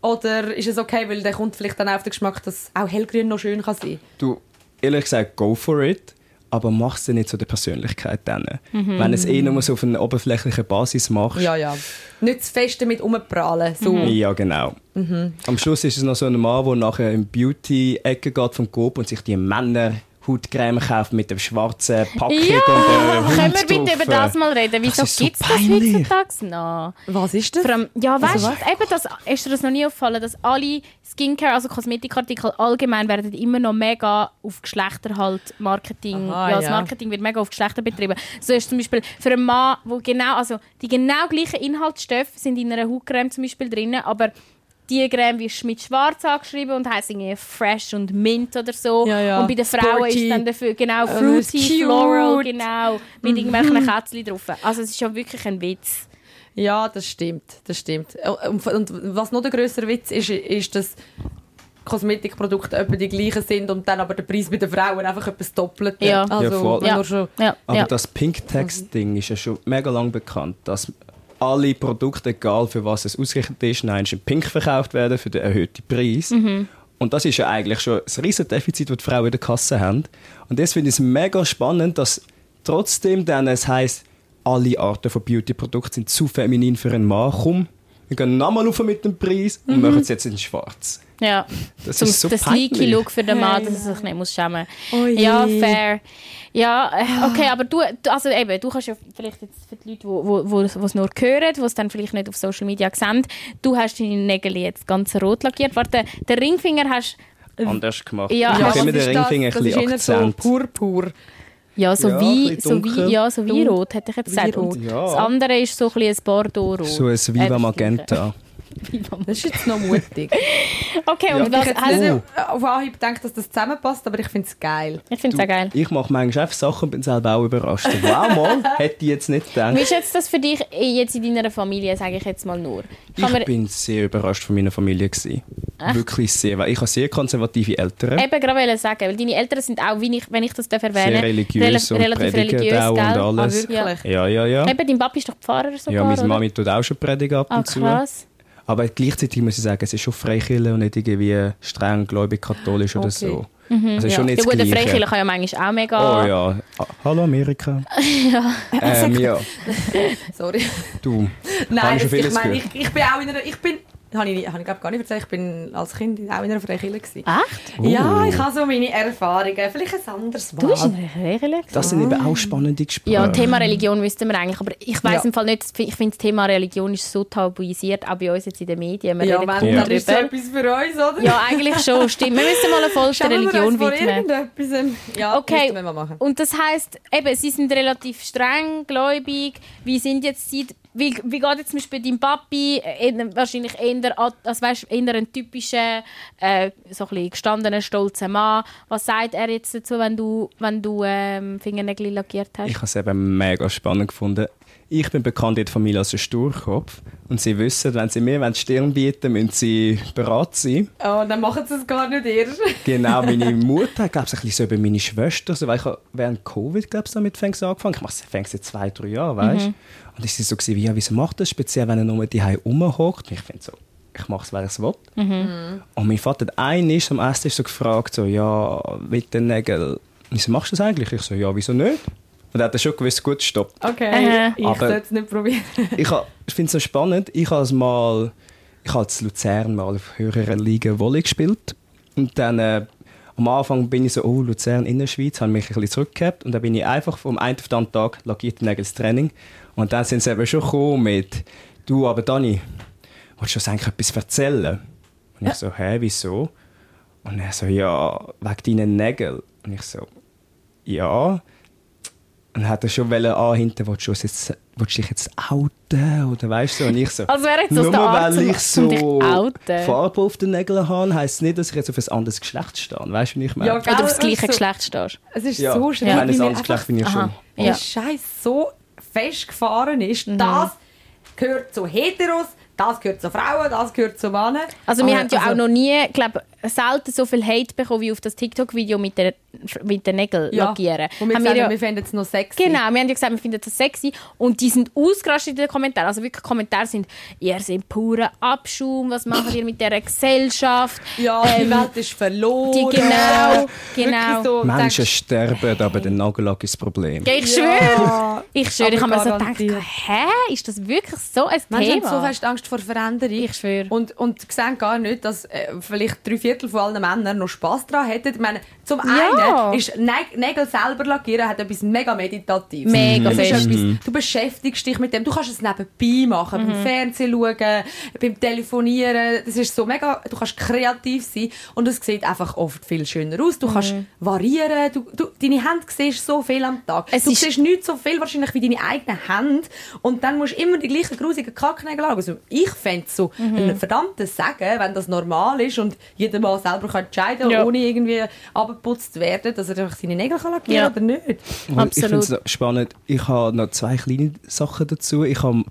oder ist es okay, weil der kommt vielleicht dann auch auf den Geschmack, dass auch hellgrün noch schön kann sein Du, ehrlich gesagt, go for it. Aber mach es nicht zu der Persönlichkeit dann. Wenn es eh nur so auf einer oberflächlichen Basis machst. Ja, ja. Nicht zu fest damit rumprallen. So. Ja, genau. Am Schluss ist es noch so ein Mann, der nachher in Beauty-Ecke geht vom Coop und sich die Männer Hautcreme kauft mit dem schwarzen Packung Ja, und Hund können wir bitte über das mal reden? Wieso ist so gibt es das peinlich. heutzutage noch? Was ist das? Allem, ja, weißt Also du, eben das, ist dir das noch nie aufgefallen, dass alle Skincare, also Kosmetikartikel allgemein werden immer noch mega auf Geschlechter halt Marketing, Aha, ja, das ja. Marketing wird mega auf Geschlechter betrieben. So ist zum Beispiel für einen Mann, wo genau, also die genau gleichen Inhaltsstoffe sind in einer Hautcreme zum Beispiel drin, aber die Creme wird mit schwarz angeschrieben und heisst irgendwie fresh und mint oder so. Ja, ja. Und bei den Frauen Sporty. ist dann dafür genau Äh, fruity, cute. floral, genau, mit irgendwelchen Kätzchen drauf. Also es ist schon wirklich ein Witz. Ja, das stimmt, das stimmt. Und, und was noch der größere Witz ist, ist, dass Kosmetikprodukte etwa die gleichen sind und dann aber der Preis bei den Frauen einfach etwas doppelt. Ja. Also, Ja, Ja. nur schon Ja, Aber ja. das Pink-Text-Ding ist ja schon mega lang bekannt, dass alle Produkte, egal für was es ausgerichtet ist, nein, in Pink verkauft werden für den erhöhten Preis. Mhm. Und das ist ja eigentlich schon ein riesen Defizit, das die Frauen in der Kasse haben. Und das finde ich es mega spannend, dass trotzdem dann es heisst, alle Arten von Beauty-Produkten sind zu feminin für einen Mann. Komm, wir gehen nochmal rauf mit dem Preis und machen es jetzt in schwarz. Ja. Das Zum, ist so der peinlich. sleeky Look für den Mann, Hey, dass er sich nicht muss schämen Oh je. Ja, fair. Ja, äh, okay, aber du, du- also eben, du kannst ja vielleicht jetzt für die Leute, die wo, wo, wo es nur hören, die es dann vielleicht nicht auf Social Media sehen, du hast deine Nägel jetzt ganz rot lackiert. Warte, den Ringfinger hast Anders gemacht. Ja, ich hast- habe immer was den ist das? Ringfinger ein Das ist bisschen so purpur. ja so Ja, wie, bisschen so wie, ja, so wie rot, hätte ich jetzt gesagt. Und Ja. Das andere ist so ein bisschen ein Bordeaux-Rot. so ein Viva Magenta. Das ist jetzt noch mutig. Okay, Ja. und Und ich was hätte hast nicht auf Anhieb gedacht, dass das zusammenpasst, aber ich finde es geil. Ich finde es auch geil. Ich mache manchmal einfach Sachen und bin selber auch überrascht. Wow, mal, hätte ich jetzt nicht gedacht. Wie ist jetzt das für dich jetzt in deiner Familie, sage ich jetzt mal nur? Kann Ich bin sehr überrascht von meiner Familie. Gewesen. Wirklich sehr, weil ich habe sehr konservative Eltern. Eben gerade wollte sagen, weil deine Eltern sind auch, wie ich, wenn ich das darf erwähnen Sehr religiös und relativ religiös, auch und gell? alles. Ah, wirklich? Ja, ja, ja. Eben, dein Papa ist doch Pfarrer sogar, Ja, meine? Mami tut auch schon predigen ab Ah, und zu. Aber gleichzeitig muss ich sagen, es ist schon Freikirche und nicht irgendwie streng gläubig katholisch oder Okay. so. Also ist schon nicht Ja gut, der. Freikirche kann ja manchmal auch mega... Oh ja. Ah, hallo Amerika. Ähm, ja. Sorry. Du, Nein, ich ich, meine, ich, ich bin auch in einer... Ich bin... Habe ich, habe ich glaube gar nicht erzählt, ich bin als Kind auch in einer Freikirche. gewesen. Echt? Ja, ich habe so meine Erfahrungen. Vielleicht ein anderes Du bist Mal. in einer Freikirche? Das sind eben auch spannende Gespräche. Ja, Thema Religion wüssten wir eigentlich, aber ich weiß Ja. im Fall nicht, ich finde das Thema Religion ist so tabuisiert, auch bei uns jetzt in den Medien, wir Ja, reden wenn, dann ist so etwas für uns, oder? Ja, eigentlich schon, stimmt. Wir müssen mal eine Folge der Religion widmen. irgendetwas. Ja, Okay. müssten wir mal machen. Und das heisst, eben, sie sind relativ streng, gläubig. Wie sind jetzt sie, wie, wie geht jetzt zum Beispiel dein Papi, äh, wahrscheinlich eher, also weißt, eher ein typischer, äh, so ein gestandener, stolzer Mann. Was sagt er jetzt dazu, wenn du, wenn du ähm, Fingernägel lackiert hast? Ich habe es eben mega spannend gefunden. Ich bin bekannt in der Familie als ein Sturkopf. Und sie wissen, wenn sie mir die Stirn bieten, müssen sie bereit sein. Oh, dann machen sie es gar nicht erst. Genau, meine Mutter hat, glaube ich, ein bisschen so über meine Schwester, so, weil ich habe während Covid, glaube ich, damit fängst angefangen. Ich mache es fängst seit zwei, drei Jahren, weißt du? Und ich war so, gewesen, wie, ja, wieso macht das? Speziell, wenn er nur die rumhockt. Ich finde so, ich mache es, weil ich es will. Und mein Vater hat einmal am Esstisch so gefragt, so, ja, mit den Nägeln, wieso machst du das eigentlich? Ich so, ja, wieso nicht? Und er hat schon gewusst, gut, stopp. Okay, Aha. ich sollte es nicht probieren. ich ha- ich finde es so spannend. Ich habe es mal, ich habe in Luzern mal auf höherer Liga Volley gespielt und dann äh, am Anfang bin ich so, oh Luzern Innerschweiz, habe mich ein bisschen zurückgehabt und dann bin ich einfach vom einen auf den anderen Tag lackierte Nägel ins Training und dann sind sie eben schon gekommen mit, du, aber Dani, willst du uns eigentlich etwas erzählen? Und ich so, hä, wieso? Und er so, ja, wegen deinen Nägeln. Und ich so, ja. Und hat er schon wollen anhinten, willst du jetzt, willst du dich jetzt outen? Oder weißt du? so? Und ich so, Also wäre jetzt aus nur der Art weil ich so. Farbe auf den Nägeln habe, heisst es nicht, dass ich jetzt auf ein anderes Geschlecht stehe. Weißt du, wie ich meine? Ja, Oder aufs Gell, gleiche also- Geschlecht stehst. Es ist Ja, so ich schräg, meine, ein anderes Geschlecht bin ich schon. der Ja. Scheiß so festgefahren ist. Das gehört zu Heteros, das gehört zu Frauen, das gehört zu Männern. Also wir Aber- haben ja also- auch noch nie, glaube selten so viel Hate bekommen wie auf das TikTok-Video mit den mit den Nägeln ja, lackieren. Und wir, Haben sagen, wir wir, ja, finden es noch sexy. genau, wir haben ja gesagt, wir finden das sexy und die sind ausgerastet in den Kommentaren. Also wirklich Kommentare sind, ihr seid purer Abschaum, was macht ihr mit dieser Gesellschaft? Ja, die Ähm, Welt ist verloren. die- genau, genau. So, Menschen denkst- sterben, aber der Nagellack ist das Problem. Ja, ich schwöre, Ja, ich schwöre, ich habe mir so gedacht, hä, ist das wirklich so ein Menschen Thema? haben so fest Angst vor Veränderung. Ich schwöre. Und, und sehen gar nicht, dass äh, vielleicht drei Viertel von allen Männern noch Spass daran hätten. Ich meine, zum Ja. einen ist Nä Nägel selber lackieren hat etwas mega Meditatives. Mega ist fest. etwas, du beschäftigst dich mit dem. Du kannst es nebenbei machen, Mhm. beim Fernsehen schauen, beim Telefonieren. Das ist so mega, du kannst kreativ sein und es sieht einfach oft viel schöner aus. Du kannst variieren, du, du, deine Hände siehst so viel am Tag. Es du ist- siehst nicht so viel wahrscheinlich wie deine eigenen Hände und dann musst du immer die gleichen grusigen Kacknägel haben. Also ich fände es so Mhm. ein verdammtes Sagen, wenn das normal ist und jeder mal selber kann entscheiden Ja. ohne irgendwie abgeputzt werden, dass er einfach seine Nägel kann lackieren Ja. oder nicht. Und Ich finde Absolut. es spannend. Ich habe noch zwei kleine Sachen dazu. Ich habe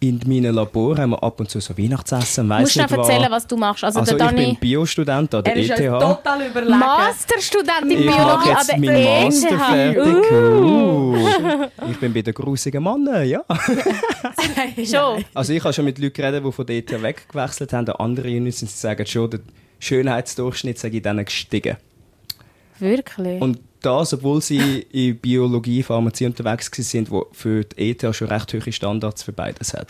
in meinem Labor haben wir ab und zu so Weihnachtsessen, Du weiss musst nicht was. erzählen, was du machst. Also, Also der ich bin Dani, Biostudent an der Er ist ETH. total überlegen. Masterstudent in Ich Biologie an jetzt der meinen Master ETH. fertig. Uh. Ich bin bei den grusigen Männern, ja. Schon. Also ich habe schon mit Leuten geredet, die von der ETH weggewechselt haben. An andere Unis sagen schon, der Schönheitsdurchschnitt sei in denen gestiegen. Wirklich? Und das, obwohl sie in Biologie, Pharmazie unterwegs sind, wo für die ETH schon recht hohe Standards für beides hat.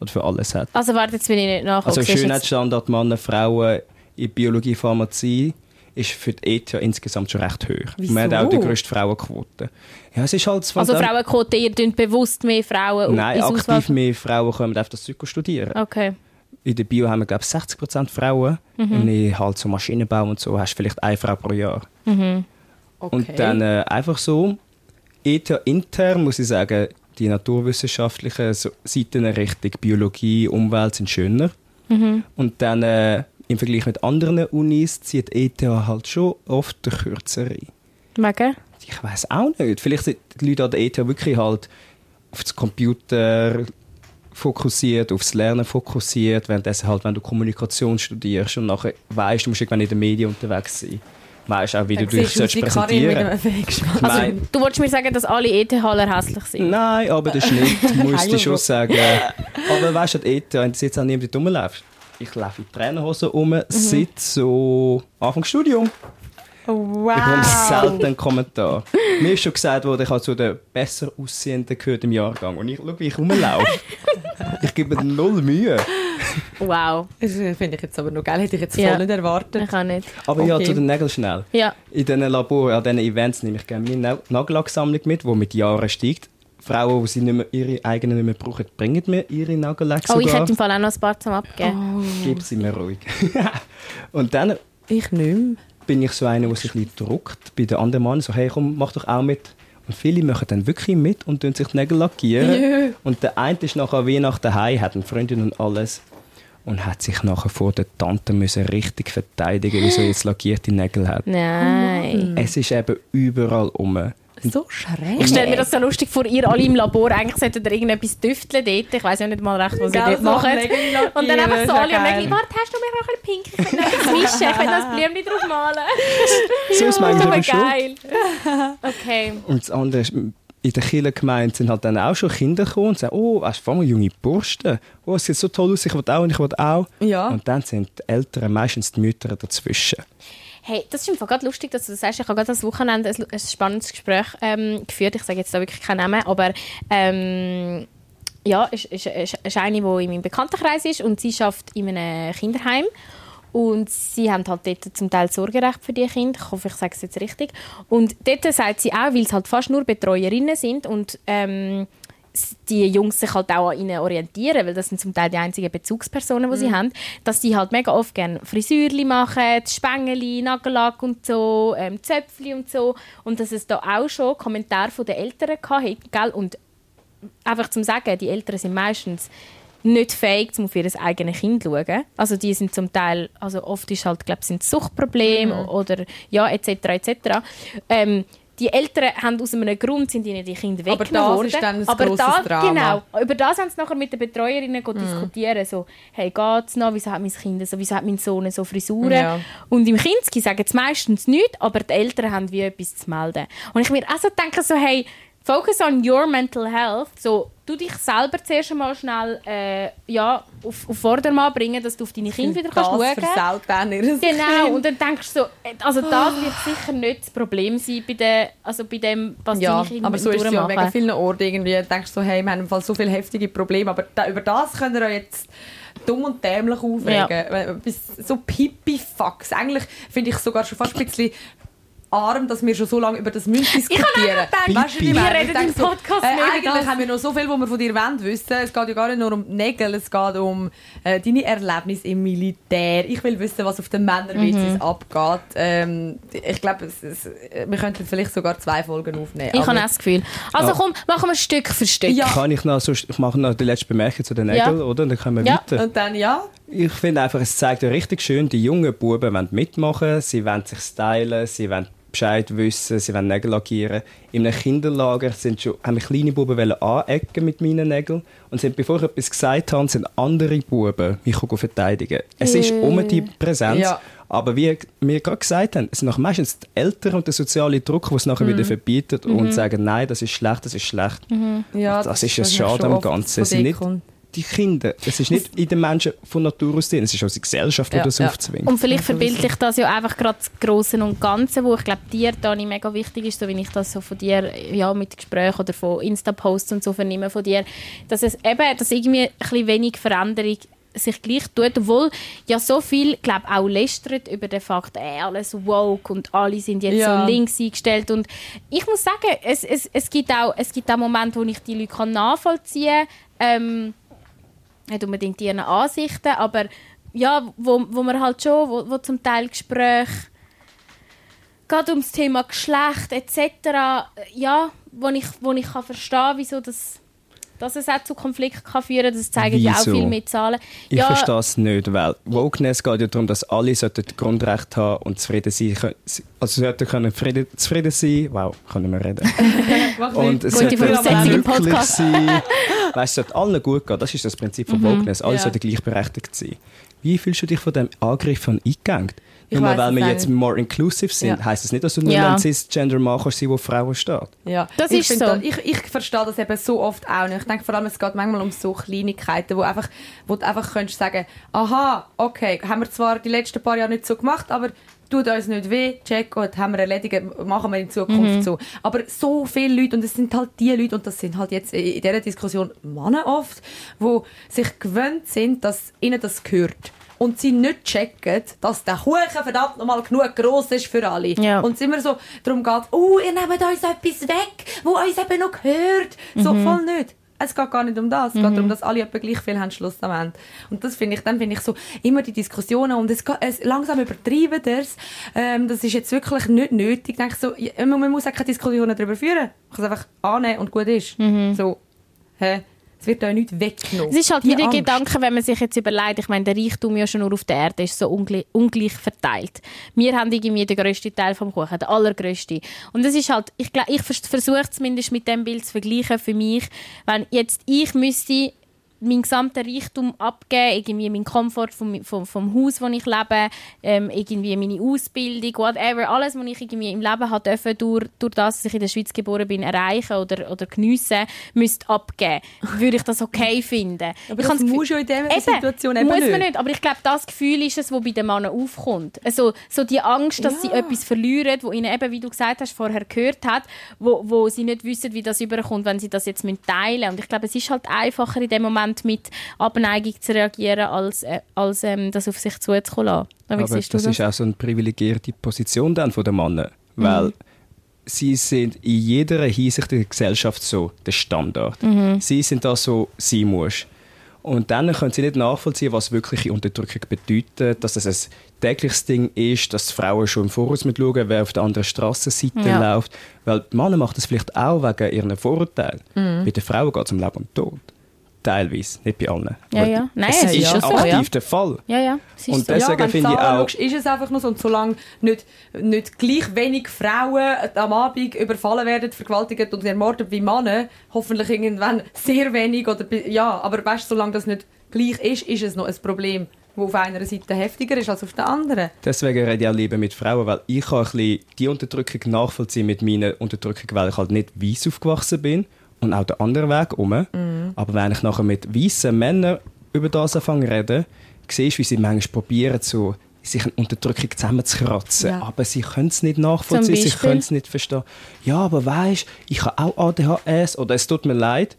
Oder für alles hat. Also warte, jetzt will ich nicht nachgucken. Also Schönheitsstandard Männer, Frauen in Biologie, Pharmazie ist für die ETH insgesamt schon recht hoch. Wieso? Wir haben auch die grösste Frauenquote. Ja, es ist halt von Also Frauenquote, ihr bewusst mehr Frauen Nein, aktiv Auswahl- mehr Frauen können auf das Zeug studieren. Okay. In der Bio haben wir, glaube ich, 60% Frauen. Mhm. Und in halt so Maschinenbau und so hast du vielleicht eine Frau pro Jahr. Okay. Und dann äh, einfach so, ETH intern muss ich sagen, die naturwissenschaftlichen Seiten Richtung Biologie, Umwelt sind schöner. Mhm. Und dann äh, im Vergleich mit anderen Unis zieht ETH halt schon oft der kürzere. Wegen? Ich weiß auch nicht. Vielleicht sind die Leute an der ETH wirklich halt auf das Computer fokussiert, aufs Lernen fokussiert, währenddessen halt, wenn du Kommunikation studierst und nachher weißt, du musst irgendwann in den Medien unterwegs sein. Weißt auch, wie du dich sollst präsentieren. Also, Nein. du wolltest mir sagen, dass alle ETHler hässlich sind? Nein, aber der Schnitt muss Hallo. ich schon sagen. Aber weißt du, an der ETH, wenn du jetzt auch niemand rumläufst, ich laufe in Trainerhosen rum, Mhm. seit so Anfang Studium. Wow. Ich bekomme selten einen Kommentar. Mir ist schon gesagt worden, ich habe zu den besser aussehenden gehört im Jahrgang. Und ich schaue, wie ich rumlaufe. ich gebe mir null Mühe. Wow. Das finde ich jetzt aber noch geil. Hätte ich jetzt voll Ja. nicht erwartet. Ich kann nicht. Aber ja, Okay. zu den Nägeln schnell. Ja. In diesen Laboren, an diesen Events nehme ich gerne meine Na- Nagellacksammlung mit, die mit Jahren steigt. Frauen, die sie nicht mehr, ihre eigenen nicht mehr brauchen, bringen mir ihre Nagellack Oh, ich sogar. hätte im Fall auch noch ein paar zum Abgeben. Gib sie mir ruhig. und dann Ich nicht mehr. Bin ich so einer, der sich ein bisschen druckt bei den anderen Mann. So, hey, komm, mach doch auch mit. Und viele machen dann wirklich mit und tun sich die Nägel lackieren. Und der eine ist nachher wie nach daheim, hat eine Freundin und alles. Und hat sich nachher vor der Tante müssen richtig verteidigen, wieso er jetzt lackierte Nägel hat. Nein. Es ist eben überall um. So schräg. Ich stelle mir das so lustig vor, ihr alle im Labor, eigentlich solltet ihr irgendetwas düfteln dort. Ich weiß ja nicht mal recht, was ihr dort so macht. Und dann einfach so alle am warte, hast du mir noch ein bisschen pink? Ich will noch etwas mischen, ich will noch ein Blümchen drauf malen. So ist manchmal Aber geil. Okay. Und das andere ist, in der Kirchengemeinde sind halt dann auch schon Kinder gekommen und sagen, oh, hast du mal junge Bursten? Oh, es sieht so toll aus, ich will auch und ich will auch. Ja. Und dann sind die Eltern meistens die Mütter dazwischen. Hey, das ist gerade lustig, dass du das sagst. Ich habe gerade das Wochenende ein, ein spannendes Gespräch ähm, geführt. Ich sage jetzt da wirklich keinen Namen, aber ähm, ja, ist, ist, ist, ist eine, die in meinem Bekanntenkreis ist und sie arbeitet in einem Kinderheim. Und sie haben halt dort zum Teil Sorgerecht für die Kinder. Ich hoffe, ich sage es jetzt richtig. Und dort sagt sie auch, weil es halt fast nur Betreuerinnen sind und ähm, die Jungs sich halt auch an ihnen orientieren, weil das sind zum Teil die einzigen Bezugspersonen, die sie haben, dass sie halt mega oft gerne Frisürli machen, Spengeli, Nagellack und so, ähm, Zöpfli und so. Und dass es da auch schon Kommentare von den Eltern hatte, gell? Und einfach zum sagen, die Eltern sind meistens nicht fähig, um auf ihr eigenes Kind zu schauen. Also die sind zum Teil, also oft ist halt, glaube sind Suchtprobleme oder ja, etc. etc. Ähm, die Eltern haben aus einem Grund sind ihnen die Kinder Aber weggenommen das worden. ist dann ein Aber grosses da, Drama. Genau, über das haben sie nachher mit den Betreuerinnen mhm. diskutieren. So, hey, geht's noch? Wieso hat mein Kind so? Wieso hat mein Sohn so Frisuren? Ja. Und im Kinski sagen sie meistens nichts, aber die Eltern haben wie etwas zu melden. Und ich mir also denke so, hey, focus on your mental health. So, du dich selber zuerst einmal schnell äh, ja, auf, auf Vordermann bringen, dass du auf deine Kinder wieder kannst das schauen versaut dann ihr Genau, Kind. und dann denkst du so, äh, also das wird sicher nicht das Problem sein bei, der, also bei dem, was Ja, deine Kinder aber so ist es ja an mega vielen Orten irgendwie. Du denkst so, hey, wir haben im Fall so viele heftige Probleme, aber da, über das können wir jetzt dumm und dämlich aufregen. Ja. So Pipi-Fucks. Eigentlich finde ich sogar schon fast ein bisschen arm, dass wir schon so lange über das müssen diskutieren. gedacht, Weißt du, ich wir reden Ich im Podcast äh, Eigentlich das. haben wir noch so viel, was wir von dir wollen wissen. Es geht ja gar nicht nur um die Nägel, es geht um äh, deine Erlebnisse im Militär. Ich will wissen, was auf den Männerwitzes Mhm. abgeht. Ähm, ich glaube, wir könnten vielleicht sogar zwei Folgen aufnehmen. Ich habe auch das Gefühl. Also Ja. komm, machen wir Stück für Stück. Ja. Kann ich noch, sonst, ich mache noch die letzte Bemerkung zu den Ja. Nägeln, oder? Und dann können wir Ja. weiter. Und dann, ja, Ich finde einfach, es zeigt ja richtig schön, die jungen Buben wollen mitmachen, sie wollen sich stylen, sie wollen Bescheid wissen, sie wollen Nägel lackieren. In einem Kinderlager sind schon, haben kleine Buben anecken mit meinen Nägeln und sind, bevor ich etwas gesagt habe, sind andere Buben mich verteidigen. Es ist um die Präsenz, Ja. aber wie wir gerade gesagt haben, es sind meistens die Eltern und der soziale Druck, die es nachher wieder verbietet und sagen, nein, das ist schlecht, das ist schlecht. ja Das ist das was Schade schon am Ganzen. von Es sind dir nicht kommt. Die Kinder. Es ist nicht in den Menschen von Natur aus drin, es ist unsere Gesellschaft, die Ja, das ja. aufzwingt. Und vielleicht verbildlicht das ja einfach gerade das Grosse und Ganze, wo ich glaube, dir, Dani, mega wichtig ist, so wie ich das so von dir, ja, mit Gesprächen oder von Insta-Posts und so vernehme von dir, dass es eben, dass irgendwie ein bisschen wenig Veränderung sich gleich tut, obwohl ja so viel, glaube auch lästert über den Fakt, ey, alles woke und alle sind jetzt Ja. so links eingestellt und ich muss sagen, es, es, es, gibt, auch, es gibt auch Momente, wo ich die Leute kann nachvollziehen kann, ähm, nicht unbedingt ihren Ansichten, aber ja, wo, wo man halt schon, wo, wo zum Teil Gespräche gerade ums Thema Geschlecht etc., ja, wo ich, wo ich kann verstehen wieso das, dass es auch zu Konflikten kann führen kann, das zeigen ja auch viel mit Zahlen. Ich ja, verstehe es nicht, weil Wokeness geht ja darum, dass alle sollten Grundrecht haben und zufrieden sein können. Also sollten können Frieden, zufrieden sein. Wow, können wir reden. und es Gute sollten Voraussetzung im glücklich Podcast. sein. Weißt, es sollte allen gut gehen. Das ist das Prinzip von Wokeness. Alle Ja. sollten gleichberechtigt sein. Wie fühlst du dich von dem Angriff an eingegangen? Ich Nur weil wir jetzt more inclusive sind, Ja. heisst das nicht, dass du nur Ja. ein Cisgender-Mann kannst sein, wo Frauen steht. Ja, Das ich ist so. Da, ich, ich verstehe das eben so oft auch nicht. Ich denke vor allem, es geht manchmal um so Kleinigkeiten, wo, einfach, wo du einfach könntest sagen aha, okay, haben wir zwar die letzten paar Jahre nicht so gemacht, aber tut uns nicht weh, check, gut, haben wir erledigt, machen wir in Zukunft Mhm. so. Aber so viele Leute, und es sind halt die Leute, und das sind halt jetzt in dieser Diskussion Männer oft, wo sich gewöhnt sind, dass ihnen das gehört. Und sie nicht checken, dass der Kuchen verdammt nochmal genug gross ist für alle. Ja. Und es immer so darum geht, oh, ihr nehmt uns etwas weg, wo uns eben noch gehört. So Mhm. voll nicht. Es geht gar nicht um das. Es geht darum, dass alle etwa gleich viel haben Schluss am Ende. Und das finde ich, dann finde ich so immer die Diskussionen und es, es langsam übertreiben das. Ähm, das ist jetzt wirklich nicht nötig. Ich denke so, man, man muss auch keine Diskussionen darüber führen. Man kann es einfach annehmen und gut ist. So, hä? Es wird euch nichts weggenommen. Es ist halt wieder der. Gedanke, wenn man sich jetzt überlegt, ich meine, der Reichtum ja schon nur auf der Erde ist so ungleich, ungleich verteilt. Wir haben irgendwie den grössten Teil vom Kuchen, den allergrößten. Und das ist halt, ich, ich vers- versuche zumindest mit dem Bild zu vergleichen für mich, wenn jetzt ich müsste meinen gesamten Reichtum abgeben, irgendwie meinen Komfort vom, vom, vom Haus, wo ich lebe, ähm, irgendwie meine Ausbildung, whatever, alles, was ich irgendwie im Leben habe dürfen, durch, durch das, dass ich in der Schweiz geboren bin, erreichen oder, oder geniessen, müsste abgeben. Würde ich das okay finden? Aber ich das musst du in dieser Situation eben muss man nicht. Aber ich glaube, das Gefühl ist es, das bei den Männern aufkommt. Also, so die Angst, dass sie Ja. etwas verlieren, wo ihnen eben, wie du gesagt hast, vorher gehört hat, wo, wo sie nicht wissen, wie das überkommt, wenn sie das jetzt teilen müssen. Und ich glaube, es ist halt einfacher in dem Moment mit Abneigung zu reagieren, als, äh, als ähm, das auf sich zuzukommen lassen. Aber du das, das? ist auch so eine privilegierte Position dann von den Männern, weil Mhm. sie sind in jeder Hinsicht in der Gesellschaft so der Standard. Mhm. Sie sind da so, sie muss. Und dann können sie nicht nachvollziehen, was wirkliche Unterdrückung bedeutet, dass es ein tägliches Ding ist, dass Frauen schon im Voraus mit schauen, wer auf der anderen Strassenseite Ja. läuft. Weil die Männer machen das vielleicht auch wegen ihren Vorurteilen. Mhm. Bei den Frauen geht es um Leben und Tod. Teilweise, nicht bei allen. Ja, ja. Nein, es ist ist schon so, aktiv ja. der Fall. Ja, ja. Und ja, Deswegen du finde ich auch- schaust, ist es einfach nur so. Und solange nicht, nicht gleich wenig Frauen am Abend überfallen werden, vergewaltigt und ermordet wie Männer, hoffentlich irgendwann sehr wenig. Oder, ja, aber weißt, solange das nicht gleich ist, ist es noch ein Problem, das auf einer Seite heftiger ist als auf der anderen. Deswegen rede ich auch lieber mit Frauen, weil ich kann ein bisschen die Unterdrückung nachvollziehen mit meiner Unterdrückung, weil ich halt nicht weiß aufgewachsen bin und auch den anderen Weg um. Aber wenn ich nachher mit weißen Männern über das anfange zu reden, siehst du, wie sie manchmal probieren, so sich eine Unterdrückung zusammenzukratzen. Ja. Aber sie können es nicht nachvollziehen, sie können es nicht verstehen. Ja, aber weißt ich habe auch ADHS oder es tut mir leid.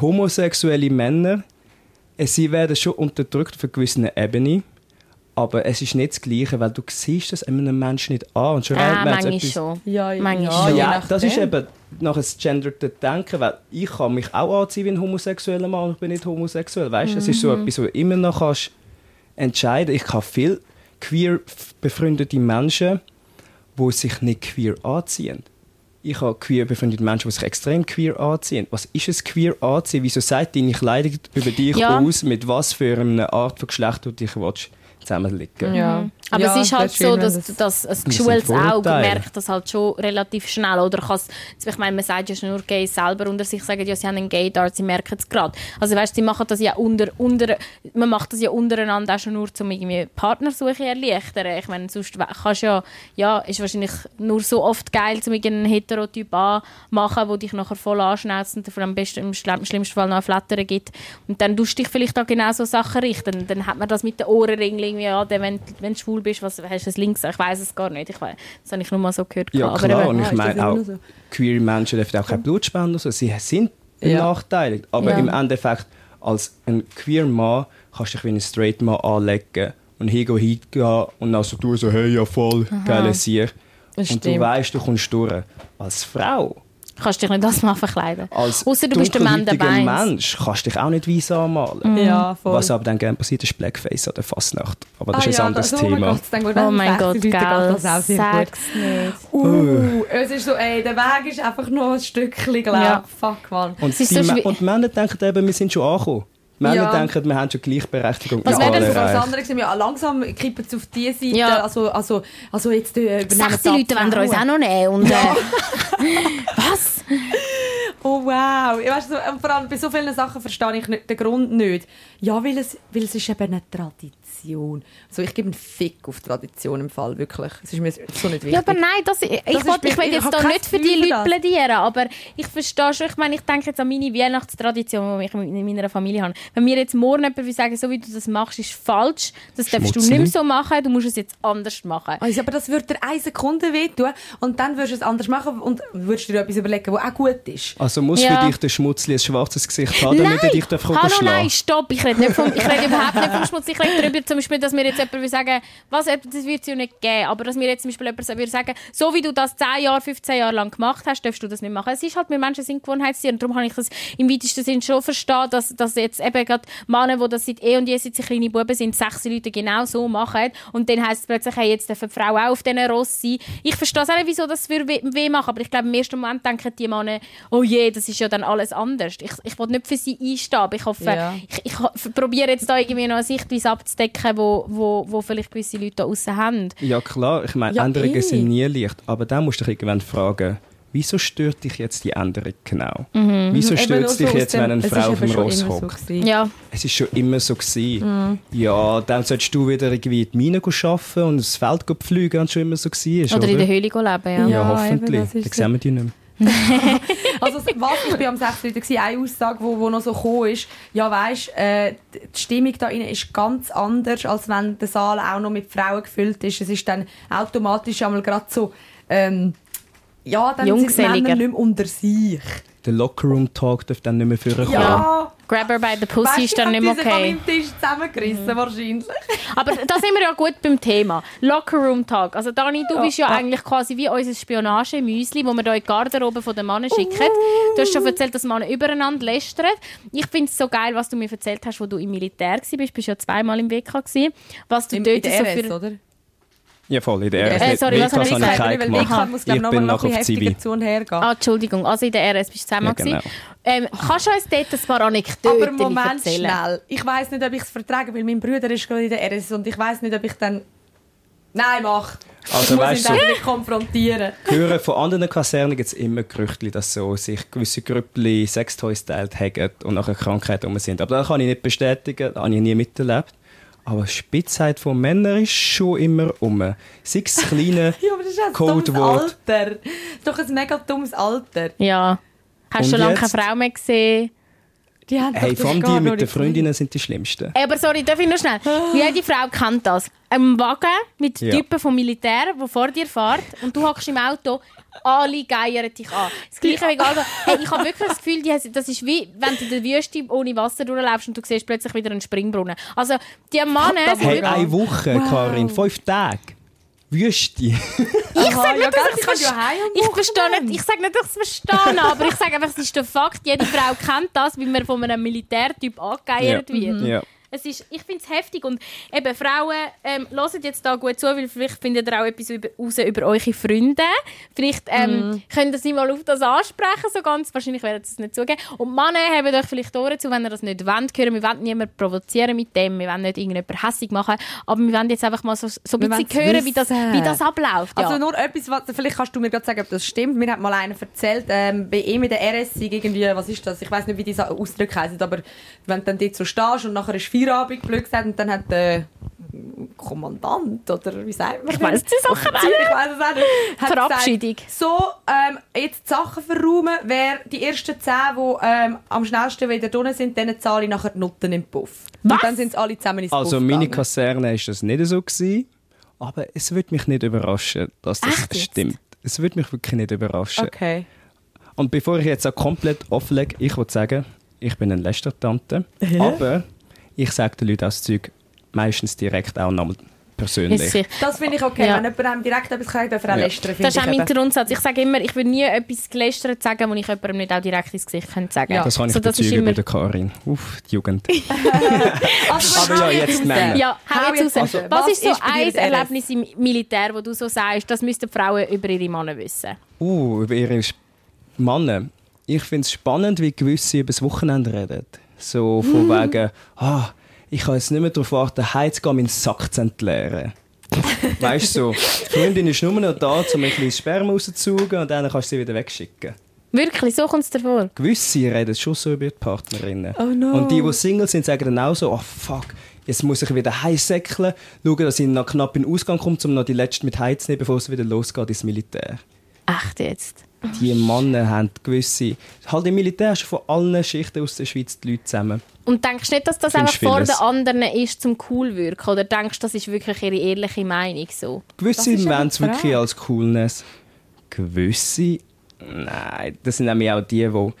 Homosexuelle Männer, sie werden schon unterdrückt auf einer gewissen Ebene, aber es ist nicht das Gleiche, weil du siehst das einem Menschen nicht an. Und schon Ah, manchmal etwas- schon. Ja, ja, Manchmal ja, schon. ja, das ist eben nach einem genderten Denken, weil ich kann mich auch anziehen wie ein homosexueller Mann, ich bin nicht homosexuell. Weißt, du, Es ist so Mhm. etwas, wo du immer noch kannst entscheiden. Ich habe viel queer befreundete Menschen, die sich nicht queer anziehen. Ich habe queer befreundete Menschen, die sich extrem queer anziehen. Was ist es queer anziehen? Wieso sagt deine Kleidung über dich Ja. aus, mit was für einer Art von Geschlecht du dich willst zusammenlegen Ja. Aber Ja, es ist halt ist so, dass, das- dass ein geschultes Auge merkt das halt schon relativ schnell. Oder kann's, ich meine, man sagt ja schon nur Gays selber unter sich, sagen ja, sie haben einen Gaydar, sie merken es gerade. Also weißt, sie machen das ja unter, unter, man macht das ja untereinander auch schon nur, um irgendwie Partnersuche erleichtern. Ich meine, sonst kannst ja, ja, ist wahrscheinlich nur so oft geil, um einen Heterotyp anmachen, wo dich nachher voll anschnauzt und dir am besten, im schlimm- schlimmsten Fall noch ein Flattern gibt. Und dann tust du dich vielleicht auch genau so Sachen richten. Dann hat man das mit den irgendwie, ja, wenn, wenn du schwul bist, was hast du das links? Ich weiß es gar nicht. Ich weiss, das habe ich nur mal so gehört. Ja, Aber klar. eben- Und ich meine auch, so? queere Menschen dürfen auch kein Blutspenden. So. Sie sind Ja. benachteiligt. Aber Ja. im Endeffekt, als ein queer Mann, kannst du dich wie ein straight Mann anlegen und hingehen, hingehen und dann so tun, so, hey, ja voll, geile. Das Und du weißt, du kommst durch. Als Frau, kannst dich nicht als Mann verkleiden. als Außer du bist der Mann der. Mensch, kannst dich auch nicht weiss anmalen. Ja, voll. Was aber dann gerne passiert, ist Blackface an der Fastnacht. Aber das Ah ist ja, ein anderes das- oh mein Thema. Gott, dann Oh mein 60 Gott, geil. das auch sehr gut. Sag's nicht. Uh, es ist so, ey, der Weg ist einfach nur ein Stückchen, glaube Ja. Fuck, man. Und, die so und Männer denken eben, wir sind schon angekommen. Männer Ja. denken, wir haben schon Gleichberechtigung Was wäre denn Das Bereichen. andere gesehen, ja, langsam kippen sie auf die Seite. Ja. Also, also, also jetzt äh, übernehmen Sechs die Leute wollen Frauen. uns auch noch nehmen. Und, äh, was? Oh wow. Ich weiss, so, und vor allem bei so vielen Sachen verstehe ich nicht, den Grund nicht. Ja, weil es, weil es ist eben eine Tradition. So, ich gebe einen Fick auf Tradition im Fall, wirklich. Es ist mir so nicht wichtig. Ja, aber nein, das, ich, ich, ist will, bei- ich will jetzt da nicht für die Leute das. plädieren, aber ich verstehe schon, ich meine, ich denke jetzt an meine Weihnachtstradition, die ich in meiner Familie habe. Wenn mir jetzt morgen jemand sagen, so wie du das machst, ist falsch, das darfst du nicht mehr so machen, du musst es jetzt anders machen. Also, aber das würde dir eine Sekunde wehtun und dann würdest du es anders machen und würdest dir etwas überlegen, was auch gut ist. Also muss Ja. für dich der Schmutzli ein schwarzes Gesicht haben, damit er dich darf Hallo, nein, stopp. Ich rede, nicht vom, ich rede überhaupt nicht vom Schmutz. Ich rede darüber, zum Beispiel, dass mir jetzt jemand will sagen was, das wird es ja nicht geben, aber dass mir jetzt zum Beispiel jemand sagen so wie du das 10 Jahre, 15 Jahre lang gemacht hast, darfst du das nicht machen. Es ist halt, wir Menschen sind Gewohnheitstiere und darum habe ich das im weitesten Sinn schon verstehen, dass, dass jetzt eben gerade Männer, die das seit eh und je, seit sie kleine Buben sind, sechs Leute genau so machen und dann heisst es plötzlich, hey, jetzt dürfen die Frauen auch auf diesen Ross sein. Ich verstehe es auch nicht, wieso das für weh weh machen, aber ich glaube, im ersten Moment denken die Männer, oh je, das ist ja dann alles anders. Ich, ich will nicht für sie einstehen, aber ich hoffe, Ja. ich, ich ho- probiere jetzt da irgendwie noch eine Sichtweise abzudecken, wo, wo, wo vielleicht gewisse Leute da draussen haben. Ja klar, ich meine, Ja, Änderungen eh. sind nie leicht, aber dann musst du dich irgendwann fragen, wieso stört dich jetzt die Änderung genau? Mhm. Wieso stört es dich so jetzt, dem- wenn eine Frau auf dem Ross so hockt? gewesen. Ja, Es ist schon immer so gewesen. Mhm. Ja, dann solltest du wieder irgendwie in die Mine arbeiten und das Feld pflügen, wenn es schon immer so war. oder in der Höhle leben, ja. Ja, Ja, hoffentlich. eben, Dann so. sehen wir die nicht mehr. Also, was ich bin am 6. Leute gewesen, eine Aussage, wo, wo noch so gekommen ist, ja weisst, äh, die Stimmung da innen ist ganz anders, als wenn der Saal auch noch mit Frauen gefüllt ist. Es ist dann automatisch einmal gerade so, ähm, ja, dann sind die. Männer nicht mehr unter sich. Der Lockerroom-Talk darf dann nicht mehr vorkommen. Ja, Grab her by the pussy ist dann ich nicht mehr okay. meinem Tisch zusammengerissen, wahrscheinlich. Aber da sind wir ja gut beim Thema. Lockerroom-Tag. Also Dani, du bist ja ja. eigentlich quasi wie unser Spionage-Müsli, wo wir da in die Garderobe von den Männern schicken. Du hast schon erzählt, dass Männer übereinander lästern. Ich finde es so geil, was du mir erzählt hast, wo du im Militär warst. Du bist ja zweimal im WK gewesen. Was du Im, dort in der so RS, für... oder? Ja, voll, in der Äh, RS. sorry, was habe ich habe gesagt? Weil. WK muss, glaub, Ich noch bin mal noch ein bisschen heftiger zu und her gehen. Ah, Entschuldigung, also in der RS bist du zweimal Ja, genau. Ähm, kannst du uns dort ein paar Anekdoten Aber Moment erzählen? schnell. Ich weiß nicht, ob ich es vertrage, weil mein Bruder ist gerade in der RS und ich weiß nicht, ob ich dann... Nein, mach. Also, ich muss weißt ihn dann nicht konfrontieren. hören, von anderen Kasernen gibt es immer Gerüchte, dass so sich gewisse Grüppli Sextoys teilt haben und nachher Krankheiten rum sind. Aber das kann ich nicht bestätigen, das habe ich nie miterlebt. Aber die Spitzheit von Männern ist schon immer um. Sei es kleine Ja, aber das ist ein Codewort. dummes Alter. Das ist doch ein mega dummes Alter. Ja. Hast du schon lange keine? Frau mehr gesehen? Die haben Hey, doch vor allem die mit den Freundinnen sind die schlimmsten. Ey, aber sorry, darf ich noch schnell? Jede Frau kennt das. Ein Wagen mit Ja. Typen vom Militär, die vor dir fährt und du hockst im Auto, alle geiern dich an. Das gleiche wie Galgo. Hey, ich habe wirklich das Gefühl, die, das ist wie, wenn du in der Wüste ohne Wasser durchläufst und du siehst plötzlich wieder einen Springbrunnen. Also, die Männer Hey, eine Woche, Karin, fünf Tage. Wüste. Ich sage nicht, ja, dass ich ich kann es ja Ich verstehe nicht, ich sage nicht, dass ich es verstehe, aber ich sage einfach, es ist der Fakt, jede Frau kennt das, wie man von einem Militärtyp angegeiert Ja. wird. Ja. Es ist, ich finde es heftig und eben Frauen, ähm, hört jetzt da gut zu, weil vielleicht findet ihr auch etwas über, raus über eure Freunde. Vielleicht ähm, Mhm. könnt ihr sie mal auf das ansprechen, so ganz. Wahrscheinlich werden sie es nicht zugeben. Und Männer haben euch vielleicht Ohren zu, wenn ihr das nicht wollt hören. Wir wollen niemanden provozieren mit dem, wir wollen nicht irgendjemanden hässig machen, aber wir wollen jetzt einfach mal so, so ein bisschen hören, wie das, wie das abläuft. Ja. Also nur etwas, was, vielleicht kannst du mir gerade sagen, ob das stimmt. Mir hat mal einer erzählt, ähm, bei ihm in der RS irgendwie, was ist das? Ich weiß nicht, wie diese Ausdrücke heißen, aber wenn du dann dort so stehst und nachher ist Feierabend, blöd gesagt, und dann hat der Kommandant oder wie sagt man Ich weiss die Sachen Offizier, Ich weiss es auch nicht. hat Verabschiedung. Gesagt, so, ähm, jetzt die Sachen verräumen, wer die ersten zehn, die ähm, am schnellsten wieder drinnen sind, denen zahle ich nachher die Noten im Puff. Was? Und dann sind alle zusammen ins Also Puff meine gegangen. Kaserne ist das nicht so gewesen, aber es würde mich nicht überraschen, dass das Echt jetzt? stimmt. Es würde mich wirklich nicht überraschen. Okay. Und bevor ich jetzt auch komplett offlege, ich würde sagen, ich bin eine Lästertante, aber ich sage den Leuten das Zeug meistens direkt auch nochmal persönlich. Ist sicher. Das finde ich okay. Ja. Wenn jemand einem direkt etwas sagt, darf er auch Ja. lästern. Das ist auch mein eben. Grundsatz. Ich sage immer, ich würde nie etwas gelästert sagen, wo ich jemandem nicht auch direkt ins Gesicht könnte sagen Ja. Das kann ich so, das immer bei der Karin. Uff, die Jugend. Also, Aber ja, jetzt Männer. Ja, hau jetzt raus. raus. was, Was ist so ist ein? Erlebnis im Militär, wo du so sagst, das müssten Frauen über ihre Männer wissen? Uh, über ihre Männer. Ich finde es spannend, wie gewisse über das Wochenende reden. So von Mhm. wegen, ah, ich kann jetzt nicht mehr darauf warten, zu gehen, meinen Sack zu entleeren. weißt du, so, Freundin ist nur noch da, um ein bisschen Sperma rauszusaugen und dann kannst du sie wieder wegschicken. Wirklich, so kommt es dir vor? Gewisse reden schon so über die Partnerinnen. Oh no. Und die, die Single sind, sagen dann auch so, oh fuck, jetzt muss ich wieder heimsäckeln, schauen, dass ich noch knapp in den Ausgang komme, um noch die letzte mit heimzunehmen, bevor es wieder losgeht ins Militär. Echt jetzt? Die Männer haben gewisse... Halt im Militär schon von allen Schichten aus der Schweiz die Leute zusammen. Und denkst du nicht, dass das einfach Findest vor vieles. den anderen ist, zum cool wirken? Oder denkst du, das ist wirklich ihre ehrliche Meinung so? Gewisse wollen es wirklich als Coolness. Gewisse... Nein, das sind nämlich auch die, die...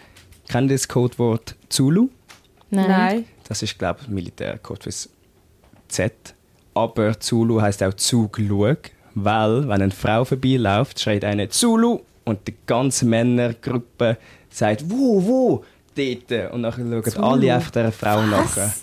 Kennen das Codewort Zulu? Nein. Das ist, glaube ich, Militärcode fürs Z. Aber Zulu heißt auch Zug schau, weil, wenn eine Frau vorbeiläuft, schreit eine Zulu und die ganze Männergruppe sagt, wo, wo, dort. Und dann schauen alle auf dieser Frau nachher.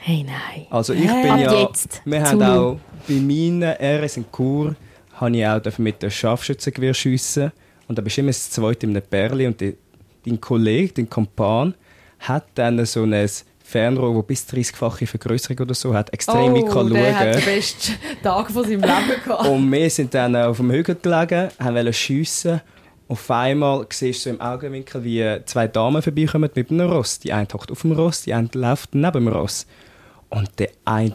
Hey, nein. Also ich bin Ab ja, jetzt. wir haben auch bei meinen RS in Chur, habe ich auch mit dem Scharfschützengewehr schiessen und da bist du immer das zweite in einem Bärli und die, dein Kollege, dein Kompan, hat dann so ein Fernrohr, das bis 30-fache Vergrößerung oder so hat, extrem oh, kann der hat den schauen. besten Tag von seinem Leben gehabt. Und wir sind dann auf dem Hügel gelegen, haben schiessen. Auf einmal siehst du so im Augenwinkel, wie zwei Damen vorbeikommen mit einem Ross. Die eine hockt auf dem Ross, die andere läuft neben dem Ross. Und der eine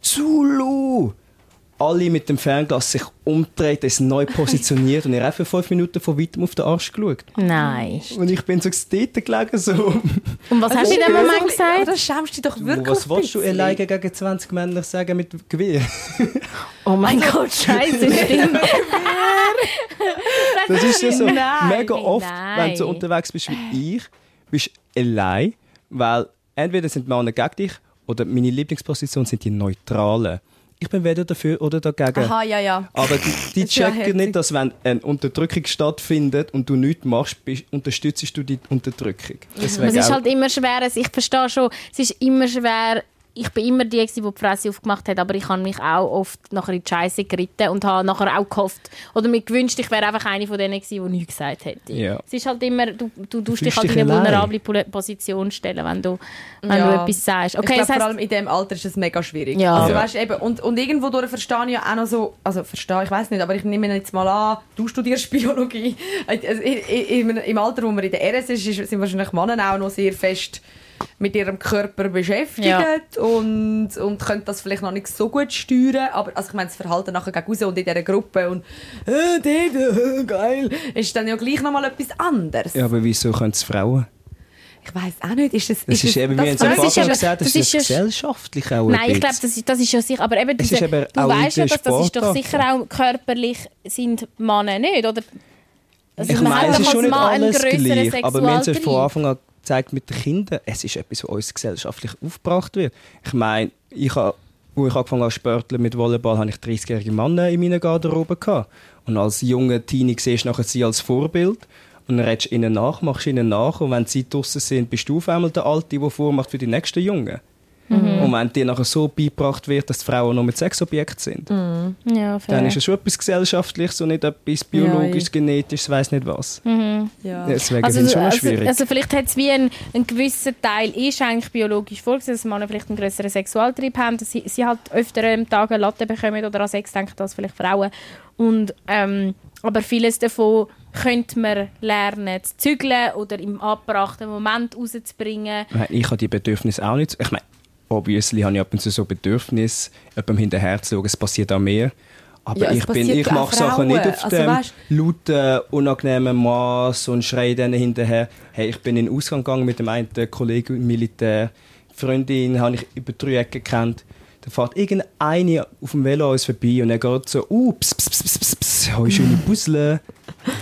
Zulu! Alle mit dem Fernglas sich umdreht, ist neu positioniert und er hat für fünf Minuten von weitem auf den Arsch geschaut. Nein. Und ich bin so dort gelegen, so... Und was hast du in dem Moment Aber gesagt? das schämst dich doch wirklich Was willst du alleine gegen 20 Männer sagen mit Gewehr? Oh mein Gott, scheiße, stimmt. Das ist ja so Nein, mega oft, nein. wenn du so unterwegs bist wie ich, bist du allein, weil entweder sind die Männer gegen dich oder meine Lieblingsposition sind die Neutralen. Ich bin weder dafür oder dagegen. Aha, ja, ja. Aber die, die ist ja checken nicht, dass wenn eine Unterdrückung stattfindet und du nichts machst, bist, unterstützt du die Unterdrückung. Deswegen Es ist auch- halt immer schwer, es- ich verstehe schon, es ist immer schwer, ich bin immer die, die die Fresse aufgemacht hat, aber ich habe mich auch oft nachher in die Scheiße geritten und habe nachher auch gehofft oder mir gewünscht, ich wäre einfach eine von denen gewesen, die nichts gesagt hätte. Ja. Es ist halt immer, du, du tust dich halt in eine vulnerable Position stellen, wenn du, wenn Ja. du etwas sagst. ich Okay, glaube, das vor allem in diesem Alter ist es mega schwierig. Ja. Also, Ja. weißt, eben, und, und irgendwo durch verstehe ich ja auch noch so, also verstehe, ich weiß nicht, aber ich nehme jetzt mal an, du studierst Biologie. Also, im, Im Alter, wo man in der RS ist, ist- sind wahrscheinlich Männer auch noch sehr fest mit ihrem Körper beschäftigt Ja. und, und können das vielleicht noch nicht so gut steuern, aber also ich meine, das Verhalten nachher gegen raus und in dieser Gruppe und äh, dort, äh, geil, ist dann ja gleich nochmal etwas anderes. ja, aber wieso können es Frauen? Ich weiß auch nicht, ist das... Das ist, eben, das am das ist gesagt das, das ist, ist ja- gesellschaftlich auch Nein, ein ich glaube, das ist, das ist ja sicher. Aber eben, Es diese, ist eben du weißt ja, dass das ist doch sicher auch körperlich sind Männer nicht, oder? Also Ich meine, hat es ist schon nicht Mann einen alles gleich, aber wir haben es von. Anfang an gezeigt mit den Kindern. Es ist etwas, was uns gesellschaftlich aufgebracht wird. Ich meine, ich habe, wo ich angefangen habe sporteln mit Volleyball, hatte ich 30-jährige Männer in meiner Garderobe. Gehabt. Und als junger Teenie siehst du nachher sie als Vorbild. Und dann redest du ihnen nach, machst ihnen nach. Und wenn sie draußen sind, bist du auf einmal der Alte, der vormacht für die nächsten Jungen. Wenn dir nachher so beigebracht wird, dass die Frauen nur mit Sexobjekt sind, Ja, fair. dann ist es schon etwas Gesellschaftliches und nicht etwas Biologisches, Ja, Genetisches, weiß nicht was. Ja. Deswegen Also, ich schon also, schwierig. also vielleicht hat es wie ein, ein gewisser Teil ist eigentlich biologisch vorgesehen, dass Männer vielleicht einen größeren Sexualtrieb haben, dass sie, sie halt öfter am Tag eine Latte bekommen oder an Sex denken als vielleicht Frauen. Und, ähm, aber vieles davon könnte man lernen zu zügeln oder im abgebrachten Moment rauszubringen. Ich habe die Bedürfnisse auch nicht. Ich meine, obviously habe ich ab und zu so Bedürfnis, jemandem hinterher zu schauen, es passiert auch mehr. Aber Ja, ich, bin, ich mache Sachen nicht auf Also, dem weisst- lauten, unangenehmen Maß und schreie denen hinterher. Hey, ich bin in den Ausgang gegangen mit dem einen Kollegen im Militär. Die Freundin habe ich über drei Ecken gekannt. Da fährt irgendeine auf dem Velo uns vorbei und er geht so, uh, pss, pss, pss, pss, pss, pss, schöne Puzzle.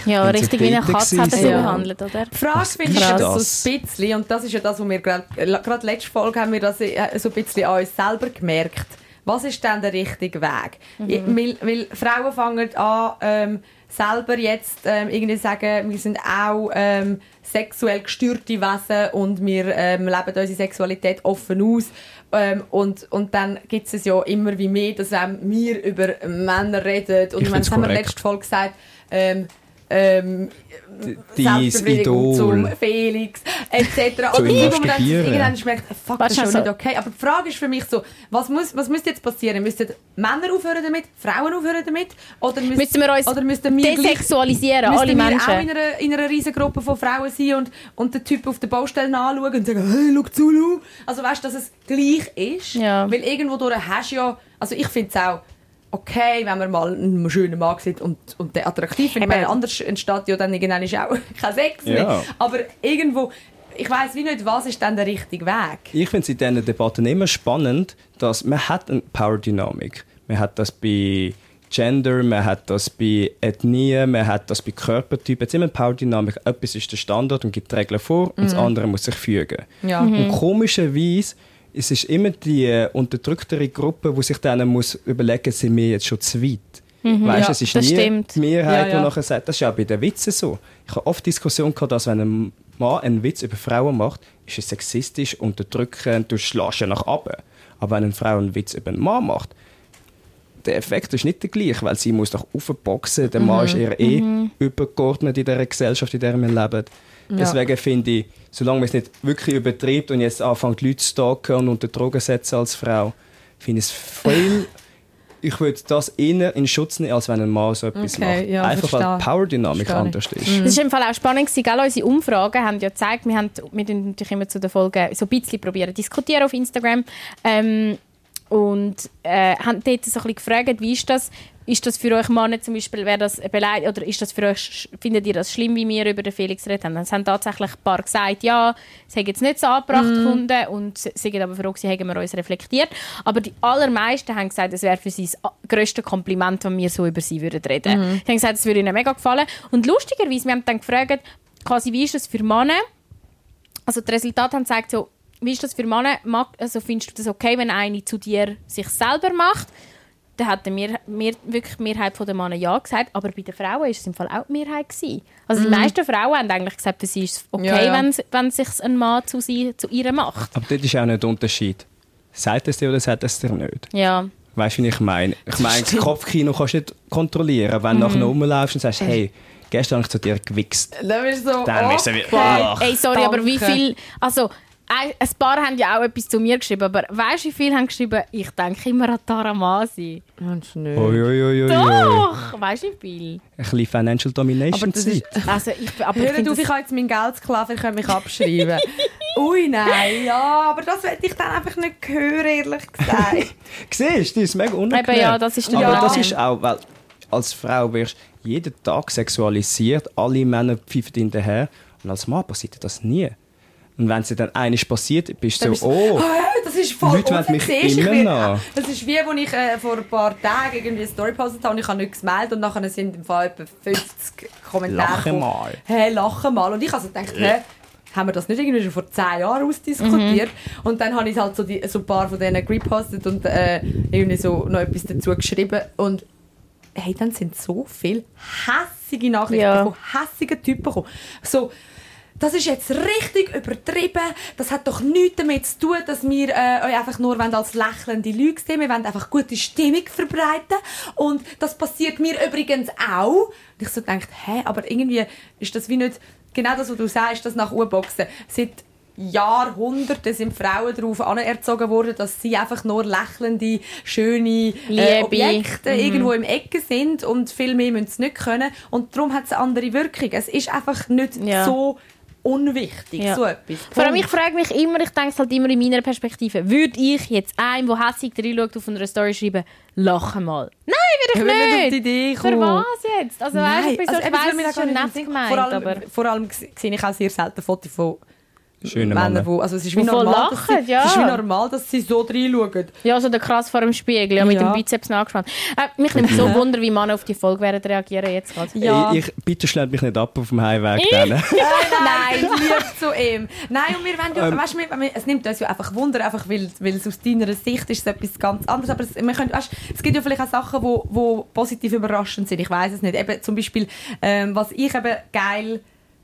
Ja, Wenn sie richtig wie eine Katze hat er so behandelt, oder? Die Frage Was finde ich das? so ein bisschen, und das ist ja das, was wir gerade, gerade letzte Folge haben wir das äh, so ein bisschen an uns selber gemerkt. Was ist denn der richtige Weg? Ich- Weil, weil Frauen fangen an, ähm, selber jetzt ähm, irgendwie sagen, wir sind auch ähm, sexuell gestörte Wesen und wir ähm, leben unsere Sexualität offen aus. Ähm, und, und dann gibt es ja immer wie mehr, dass ähm, wir über Männer reden. Und Ich meine, das haben wir korrekt. letzte Folge gesagt. Ähm, ähm, Dein Selbstbefriedigung zum. Felix etc. Wo man dann irgendwann merkt, fuck, das ist schon nicht okay. Aber die Frage ist für mich so, was, muss, was müsste jetzt passieren? Müssten Männer aufhören damit? Frauen aufhören damit? Oder müsst- Müssen wir uns oder müssten wir gleich- desexualisieren, müssten alle wir Menschen? auch in einer, in einer riesen Gruppe von Frauen sein und, und den Typ auf der Baustelle anschauen und sagen, hey, schau zu, Lu. Also weißt du, dass es gleich ist? Ja. Weil irgendwo durch hast du ja, also ich finde es auch okay, wenn man mal einen schönen Mann sieht und, und der attraktiv findet. Ich meine, anders entsteht ja dann irgendwann ist auch kein Sex mehr. Ja. Aber irgendwo, ich weiß wie nicht, was ist dann der richtige Weg? Ich finde es in diesen Debatten immer spannend, dass man hat eine Power-Dynamik. Man hat das bei Gender, man hat das bei Ethnie, man hat das bei Körpertypen. Jetzt immer eine Power-Dynamik. Etwas ist der Standard und gibt die Regeln vor und das andere muss sich fügen. Ja. Und komischerweise es ist immer die äh, unterdrücktere Gruppe, die sich dann muss überlegen, sind wir jetzt schon zu weit. Weißt, Ja, es ist das nie stimmt. die Mehrheit, Ja, ja. die nachher sagt, das ist ja auch bei den Witzen so. Ich habe oft Diskussionen gehabt, dass wenn ein Mann einen Witz über Frauen macht, ist es sexistisch, unterdrückend, du schlägst nach ab. Aber wenn eine Frau einen Witz über einen Mann macht, der Effekt ist nicht der gleiche, weil sie muss doch aufboxen. Der Mann ist eher eh übergeordnet in dieser Gesellschaft, in der wir leben. Deswegen finde ich, solange man es nicht wirklich übertreibt und jetzt anfängt, Leute zu stalken und unter Drogen setzen als Frau, finde ich es viel... ich würde das eher in Schutz nehmen, als wenn ein Mann so etwas Okay, macht. ja, Einfach weil verstehe. die Power-Dynamik anders ist. Das war im Fall auch spannend. Gewesen, gell? Unsere Umfragen haben ja gezeigt, wir haben wir tun natürlich immer zu den Folgen so ein bisschen probieren zu diskutieren auf Instagram. Ähm, und äh, haben dort so ein bisschen gefragt, wie ist das? Ist das für euch Männer zum Beispiel, wäre das beleidigt, oder ist das für euch, findet ihr das schlimm, wie wir über den Felix reden? Es haben tatsächlich ein paar gesagt, ja, sie haben jetzt nicht so angebracht gefunden und sind aber froh, sie haben wir uns reflektiert. Aber die allermeisten haben gesagt, es wäre für sie das grösste Kompliment, wenn wir so über sie würden reden. Sie haben gesagt, es würde ihnen mega gefallen. Und lustigerweise, wir haben dann gefragt, quasi, wie ist das für Männer? Also die Resultate haben gezeigt, so, wie ist das für Männer? Also findest du das okay, wenn eine zu dir sich selber macht? Dann hat mir, mir, wirklich die Mehrheit der Männer ja gesagt, aber bei den Frauen war es im Fall auch die Mehrheit. Gewesen. Also die meisten Frauen haben eigentlich gesagt, für sie ist es okay, Ja, ja. wenn, wenn sich ein Mann zu, sie, zu ihr macht. Aber dort ist auch nicht der Unterschied. Sagt es dir oder sagt es dir nicht? Ja. Weißt du, wie ich meine? Ich meine, das Kopfkino kannst du nicht kontrollieren. Wenn du nachher rumlaufst und sagst, hey, gestern habe ich zu dir gewichst. Dann bist du so, Dann bist du okay. wie- Ach. Ey, sorry, aber wie danke. viel... Also, ein ein paar haben ja auch etwas zu mir geschrieben, aber weißt du, wie viele haben geschrieben, ich denke immer an Tara Masi. Meinst du nicht? Ui, ui, ui, ui. Doch! Weißt du, wie viel? Ein bisschen Financial Domination Aber das ist-. Also, ich, aber ich Hört finde auf, ich das, habe jetzt mein Geld sklaven, ich kann mich abschreiben. Ui, nein, ja, aber das hätte ich dann einfach nicht hören, ehrlich gesagt. Siehst du, das ist mega unangenehm. Eben, ja, das ist Aber das Problem. ist auch, weil als Frau wirst du jeden Tag sexualisiert, alle Männer pfeifen hinterher und als Mann passiert das nie. Und wenn es dir dann eines passiert, bist du so, oh, Ah, das ist voll Leute wollen mich immer werde- noch. Das ist wie, als ich äh, vor ein paar Tagen irgendwie eine Story gepostet habe und ich habe nichts gemeldet und nachher sind im Fall etwa 50 Kommentare Lache gekommen. mal. Hey, lache mal. Und ich habe so gedacht, hä, haben wir das nicht irgendwie schon vor 10 Jahren ausdiskutiert? Und dann habe ich halt so, die, so ein paar von denen repostet und äh, irgendwie so noch etwas dazu geschrieben und hey, dann sind so viele hässige Nachrichten Ja. von hässigen Typen gekommen. So, das ist jetzt richtig übertrieben. Das hat doch nichts damit zu tun, dass wir äh, euch einfach nur als lächelnde Leute sehen. Wir wollen einfach gute Stimmung verbreiten. Und das passiert mir übrigens auch. Und ich so gedacht, hä, aber irgendwie ist das wie nicht genau das, was du sagst, das nach U-Boxen. Seit Jahrhunderten sind Frauen darauf anerzogen worden, dass sie einfach nur lächelnde, schöne äh. Objekte Mhm. irgendwo im Ecke sind und viel mehr müssen sie nicht können. Und darum hat es eine andere Wirkung. Es ist einfach nicht Ja. so unwichtig, Ja. so etwas. Vor allem, ich Punkt. frage mich immer, ich denke es halt immer in meiner Perspektive, würde ich jetzt einem, der hässlich reinschaut, auf einer Story schreiben, lachen mal? Nein, würde ich nicht auf nicht. die Idee Für was jetzt? Also, weißt, ich so, also ich weiss, es ist schon nicht nett gemeint, Vor allem, aber... vor allem sehe ich auch sehr selten Fotos von Schöne Männer. wo, also es ist wie normal, dass lachen, sie, ja. es ist wie normal, dass sie so reinschauen. Ja, so der krass vor dem Spiegel, ja, mit Ja. dem Bizeps nachgespannt. Äh, mich nimmt so Wunder, wie Männer auf die Folge werden reagieren jetzt gerade. Ja. Ich, ich, bitte schnellt mich nicht ab auf dem Heimweg. dann. Nein, lieb zu ihm. Nein, und wir wollen ja, weißt, wir, wir, es nimmt uns ja einfach Wunder, einfach weil, weil es aus deiner Sicht ist es etwas ganz anderes. Aber es, wir können, weißt, es gibt ja vielleicht auch Sachen, die wo, wo positiv überraschend sind. Ich weiß es nicht. Eben zum Beispiel, ähm, was ich eben geil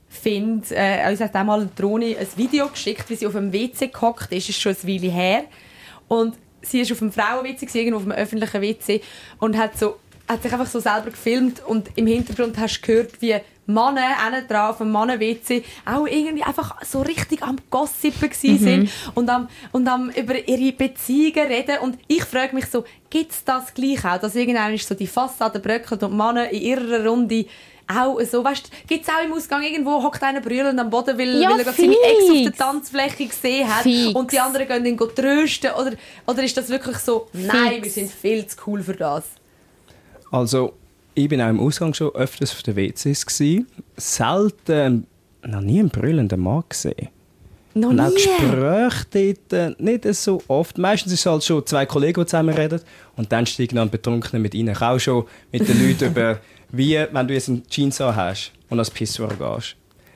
finde, äh, uns hat auch mal eine Drohne ein Video geschickt, wie sie auf dem WC gehockt ist, ist schon eine Weile her. Und sie ist auf dem Frauen-WC, irgendwo auf einem öffentlichen WC und hat so hat sich einfach so selber gefilmt. Und im Hintergrund hast du gehört, wie Männer hinten dran auf dem Mannen-WC auch irgendwie einfach so richtig am Gossipen gsi sind und am, und am über ihre Beziehungen reden. Und ich frage mich so, gibt es das gleich auch, dass irgendwann so die Fassade bröckelt und die Männer in ihrer Runde auch so, weißt gibt es auch im Ausgang irgendwo, hockt einer brüllend am Boden, weil, Ja, weil er gerade seine Ex auf der fix. Tanzfläche gesehen hat Fix. und die anderen gehen ihn go trösten oder, oder ist das wirklich so, nein, wir sind viel zu cool für das? Also, ich bin auch im Ausgang schon öfters auf den WCs. Gewesen. Selten, noch nie einen brüllenden Mann gesehen. Noch Und auch nie. Gespräche dort äh, nicht so oft. Meistens ist es halt schon zwei Kollegen, die zusammen reden. Und dann steigen dann Betrunkene mit ihnen. Auch schon mit den Leuten über, wie, wenn du jetzt einen Jeans an hast und ans Pissoir gehst.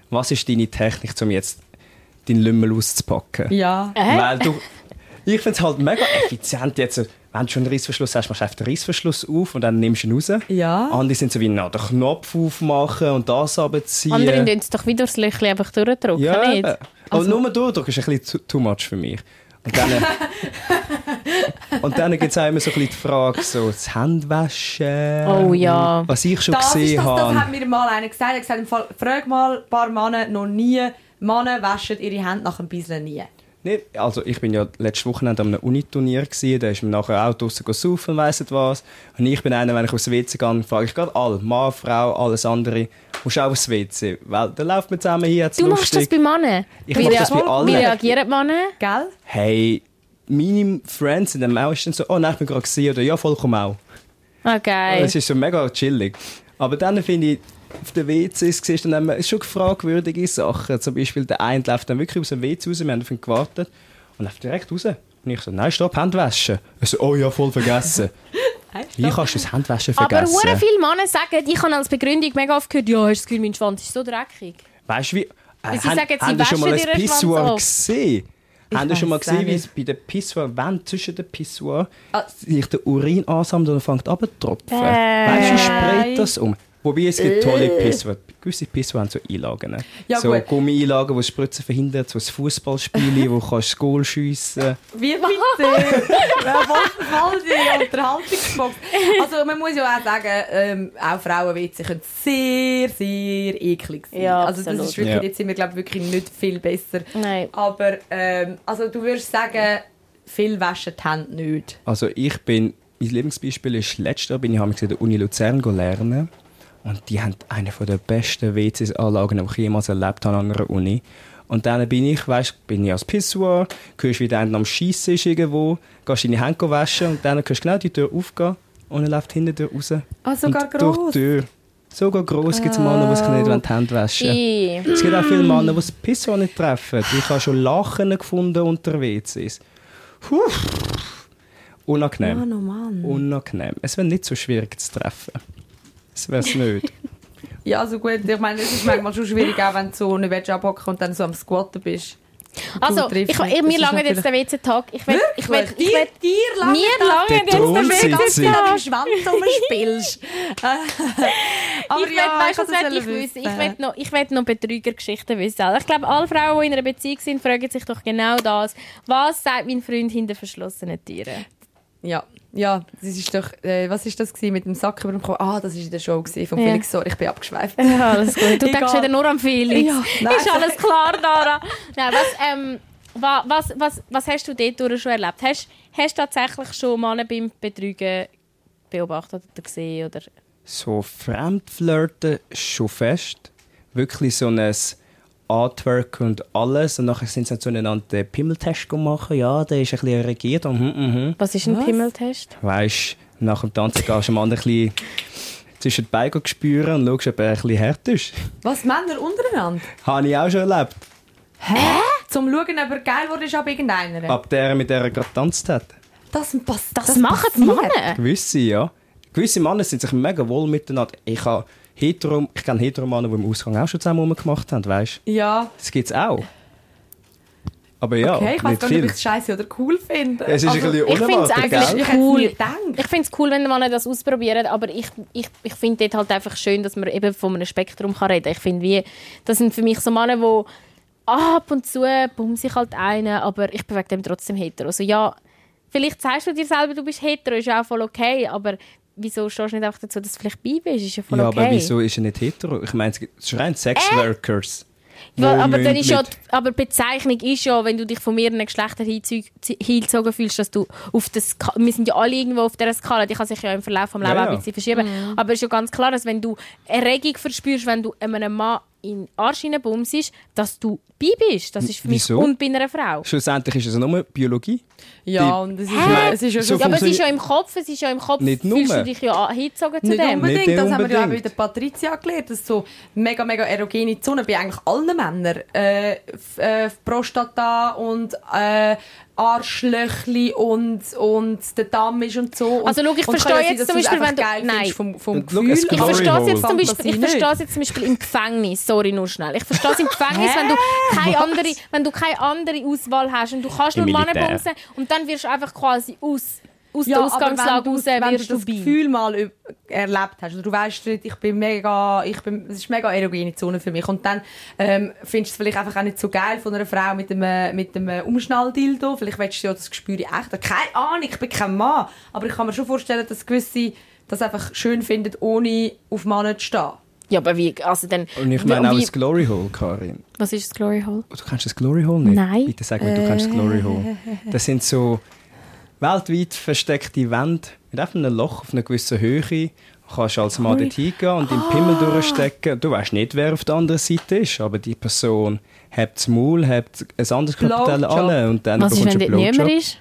Was ist deine Technik, um jetzt deinen Lümmel auszupacken? Ja. Weil du, ich finde es halt mega effizient jetzt. Wenn du schon einen Reissverschluss hast, machst du einfach den Reissverschluss auf und dann nimmst du ihn raus. Ja. Andere sind so wie na, den Knopf aufmachen und das runterziehen. Andere tun es doch wieder das Löchchen einfach durchdrücken, Ja, nicht? Aber nur durchdrücken ist ein bisschen too much für mich. Und dann, und dann gibt es auch immer so ein bisschen die Frage, so das Händewaschen. Oh ja. Was ich schon Das, gesehen das, das habe. hat mir mal einer gesagt. Er hat gesagt, frag mal ein paar Männer noch nie. Männer waschen ihre Hände nach dem Bisseln nie. Nee, also ich bin ja letztes Wochenende an einem Uniturnier gsi, da ist mir nachher auch draussen saufen, weiss nicht was. Und ich bin einer, wenn ich aufs WC gehe, frage ich gerade alle, Mann, Frau, alles andere, musst du auch aufs WC? Weil dann läuft man zusammen hier, Du machst das lustig. bei Männern? Ich Wie mach das bei allen. Wie reagieren die Männer? Gell? Hey, meine Friends sind dann meistens so, oh nein, ich bin gerade gesehen oder ja, vollkommen auch. Ah, geil. Es ist so mega chillig. Aber dann finde ich, auf den WCs siehst dann immer schon fragwürdige Sachen. Zum Beispiel der eine läuft dann wirklich aus dem WC raus, wir haben auf ihn gewartet und läuft direkt raus. Und ich so, nein, stopp, Hände waschen. Er so, oh ja, voll vergessen. Wie kannst du das Handwaschen Aber vergessen? hure viele Männer sagen, ich habe als Begründung mega oft gehört, ja, hast das Gefühl, mein Schwanz ist so dreckig. Weißt du wie? Äh, sie haben- sagen, sie haben ihr schon mal waschen ein Pissoir gesehen? Haben ihr schon mal gesehen, wie es bei den Pissoir-Wänden zwischen den Pissoir Ah. sich der Urin ansammelt und fängt an zu tropfen? Äh. Weißt du, wie sprayt das um? Wobei es gibt tolle Pissoir. Gewisse haben so Einlagen. ne? Ja, so. Gummi-Einlagen, die Spritzen verhindern, so ein Fußballspiel, wo du kannst das Goal schiessen Wie bitte? Voll die Unterhaltungsbox? Also man muss ja auch sagen, ähm, auch Frauenwitze können sehr, sehr eklig sein. Ja, also das ist wirklich, Ja. jetzt sind wir glaube ich wirklich nicht viel besser. Nein. Aber ähm, also du würdest sagen, viel waschen die Hände nicht. Also ich bin, mein Lieblingsbeispiel ist, letztes Jahr bin ich an der Uni Luzern lernen und die haben eine der besten WC-Anlagen, die ich jemals erlebt habe an einer Uni. Und dann bin ich, weißt, bin ich als Pissoir, hörst wie der am Schiessen ist irgendwo, gehst deine Hände waschen und dann hörst du genau die Tür aufgehen und er läuft hinten durch raus. Ah, sogar und durch gross? die Tür. Sogar gross gibt es Männer, die sich nicht wollen die Hände waschen I. Es gibt auch viele Männer, die das Pissoir nicht treffen. Ich habe schon Lachen gefunden unter WCs. Puh. Unangenehm. Oh Mann. Unangenehm. Es wäre nicht so schwierig zu treffen. Das wäre es nicht. Ja, also gut, ich meine, es ist manchmal schon schwierig, auch wenn du so nicht willst abhocken und dann so am Squatten bist. Also, ich, nicht. ich, Das mir ist lange jetzt der WC-Tag. Ich will, ich will, ich dir, will, dir lange mir lange Der jetzt Thronsitzung. WC-Tag. Schwanz rumspielst. Aber ich ja, will, weißt, ich was wissen? wissen. Ich will noch, ich will noch Betrügergeschichten wissen. Ich glaube, alle Frauen, die in einer Beziehung sind, fragen sich doch genau das. Was sagt mein Freund hinter verschlossenen Türen? Ja, ja, das ist doch, äh, was ist das gewesen mit dem Sack über dem Kopf? Ah, das ist in der Show gewesen von Ja. Felix Sorry, ich bin abgeschweift. Ja, alles gut. Du Egal. denkst wieder nur an Felix. Ja, nein. ist alles klar, Dara? Nein, was, ähm, wa- was, was, was hast du dort schon erlebt? Hast hast du tatsächlich schon Männer beim Betrügen beobachtet oder gesehen? Oder? So Fremdflirten schon fest. Wirklich so ein Artwork und alles. Und nachher sind sie zueinander den Pimmeltest machen. Ja, der ist ein bisschen regiert. Und, mhm, mhm. Was ist ein Was? Pimmeltest? Weißt nach dem Tanzen gehst du dem anderen ein bisschen zwischen die Beine spüren und schaust, ob er ein bisschen hart ist. Was, Männer untereinander? Habe ich auch schon erlebt. Zum Schauen, ob er geil wurde, ist ab irgendeiner. Ab der, mit der er gerade getanzt hat. Das, pass, Das, machen die. Männer? Gewisse, ja. Gewisse Männer sind sich mega wohl miteinander. Ich habe hetero, ich kenne hetero Männer, die im Ausgang auch schon zusammen rumgemacht haben, weißt du? Ja, Das gibt es auch. Aber ja, okay, ich weiß gar nicht, ob ich es scheiße oder cool finde. Es ist Also, ein bisschen ich find's unerwartet, eigentlich- gell? Cool. Ich finde es cool, wenn man das ausprobiert, aber ich, ich, ich finde dort halt einfach schön, dass man eben von einem Spektrum kann reden kann. Ich finde, wie, das sind für mich so Männer, die ab und zu bummen sich halt einen, aber ich bin wegen dem trotzdem hetero. Also ja, vielleicht sagst du dir selber, du bist hetero, ist ja auch voll okay, aber wieso stehst du nicht einfach dazu, dass du vielleicht bi bist? Ist ja voll Ja, okay. aber wieso ist er nicht hetero? Ich meine, es ist rein Sexworkers. Ja, wo aber, dann ist ja, aber die Bezeichnung ist ja, wenn du dich von mehreren Geschlechtern hingezogen fühlst, dass du auf das Ska wir sind ja alle irgendwo auf dieser Skala, die kann sich ja im Verlauf des Lebens Ja, auch ein ja. bisschen verschieben. Aber es ist ja ganz klar, dass wenn du Erregung verspürst, wenn du einem Mann in Arsch bumst, dass du bi bist. Das ist für mich Wieso? und bei einer Frau. Schlussendlich ist es nur Biologie. Ja, und es ist, Hä? es ist ja So Ja, aber es ist ja im Kopf, es ist ja im Kopf, Nicht fühlst nur. du dich ja an- hingezogen zu Nicht dem. unbedingt, Nicht das haben wir ja auch unbedingt. bei der Patricia gelernt, dass so mega, mega erogene Zonen bei eigentlich allen Männern, äh, äh, Prostata und äh, Arschlöchli und, und der Damm ist und so. Also, schau, ich verstehe jetzt zum Beispiel, wenn du- Nein. vom, vom Gefühl. Ich verstehe jetzt zum Beispiel, ich verstehe es jetzt zum Beispiel im Gefängnis. Sorry, nur schnell. Ich verstehe es im Gefängnis, wenn du keine andere, wenn du keine andere Auswahl hast und du kannst Im nur Männer bumsen und dann wirst du einfach quasi aus, aus Ja, der aber Ausgangslage wenn raus, du, wenn du das bei. Gefühl mal erlebt hast, oder du weißt, ich bin mega, ich bin, es ist mega erogene Zone für mich und dann ähm, findest du es vielleicht einfach auch nicht so geil von einer Frau mit einem, mit einem Umschnalldildo, vielleicht willst du ja das Gespür echt, keine Ahnung, ich bin kein Mann, aber ich kann mir schon vorstellen, dass gewisse das einfach schön finden, ohne auf Männer zu stehen. Ja, aber wie, also dann... Und ich meine auch das Glory Hole, Karin. Was ist das Glory Hole? Du kennst das Glory Hole nicht? Nein. Bitte sag mir, du kennst das Glory Hole. Das sind so weltweit versteckte Wände mit einfach einem Loch auf einer gewissen Höhe. Du kannst als Mann dort hingehen und den Pimmel durchstecken. Du weißt nicht, wer auf der anderen Seite ist, aber die Person hat das Maul, hat ein anderes Blowjob. an und dann Was ist, bekommst wenn du dort einen niemand Blowjob. ist?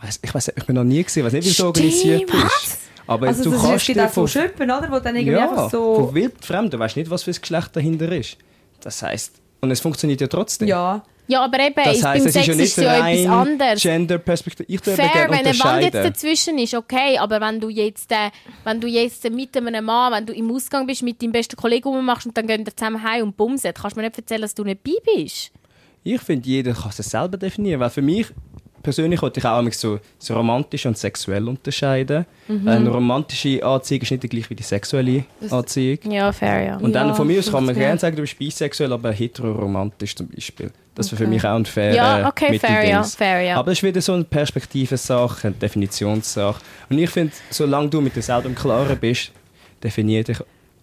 Ich weiss, ich, weiss, ich bin noch nie gesehen, weiß nicht, wie es organisiert Stimmt. ist. Aber Also du das kannst dir von Schöppen, oder, wo dann irgendwie ja, einfach so... von wildfremd. Du weißt nicht, was für ein Geschlecht dahinter ist. Das heißt, und es funktioniert ja trotzdem. Ja, Ja, aber eben, Das beim heisst, es Sex ist ja ist ja etwas anderes. Gender-Perspektive. Ich eben Fair, gerne wenn eine Wand jetzt dazwischen ist, okay, aber wenn du jetzt, äh, wenn du jetzt äh, mit einem Mann, wenn du im Ausgang bist, mit deinem besten Kollegen rummachst und dann gehen ihr zusammen heim und bumsen, kannst du mir nicht erzählen, dass du nicht bi bist. Ich finde, jeder kann es selber definieren. Weil für mich persönlich wollte ich auch so, so romantisch und sexuell unterscheiden. Mhm. Eine romantische Anziehung ist nicht die gleiche wie die sexuelle Anziehung. Ja, fair, ja. Und dann Ja, von mir aus kann man fair. gerne sagen, du bist bisexuell, aber heteroromantisch zum Beispiel. Das wäre für mich auch ein fairer Ja, okay, fair, ja, fair, ja. Aber es ist wieder so eine Perspektivensache, eine Definitionssache. Und ich finde, solange du mit dir selber im Klaren bist, definier dich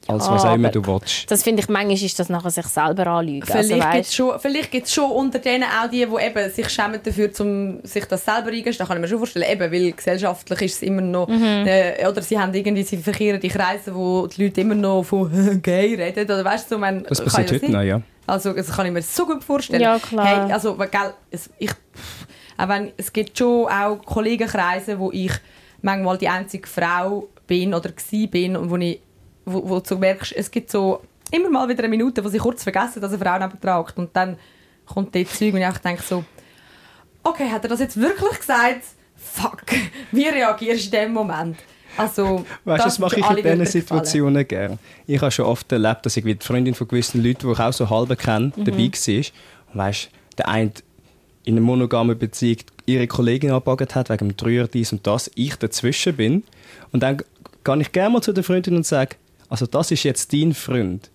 als was Ah, auch immer du willst. Das finde ich, manchmal ist das nachher sich selber anlügen. Vielleicht Also, gibt es schon, vielleicht gibt's schon unter denen auch die, die eben sich schämen dafür, um sich das selber eingestehen. Das kann ich mir schon vorstellen. Eben, weil gesellschaftlich ist es immer noch... Mhm. Äh, oder sie haben irgendwie, sie verkehren die Kreise, wo die Leute immer noch von «gay» reden. Oder weißt du, so, man, Das kann passiert ja heute noch, ja. Also das kann ich mir so gut vorstellen. Ja, klar. Hey, also, weil, gell, es, ich, auch wenn, es gibt schon auch Kollegenkreise, wo ich manchmal die einzige Frau bin oder gsi bin und wo, ich, wo, wo du merkst, es gibt so immer mal wieder eine Minute, wo sie kurz vergessen, dass eine Frau neben tragt und dann kommt dort Zeug und ich denke so, okay, hat er das jetzt wirklich gesagt? Fuck, wie reagierst du in dem Moment? Also, Weißt du, das mache ich in diesen. Situationen gerne. Ich habe schon oft erlebt, dass ich die Freundin von gewissen Leuten, die ich auch so halb kenne, Mhm. dabei war. Und weißt der eine in einer monogamen Beziehung ihre Kollegin angepackt hat, wegen dem Dreier dies und das, ich dazwischen bin. Und dann gehe ich gerne mal zu der Freundin und sage, also das ist jetzt dein Freund.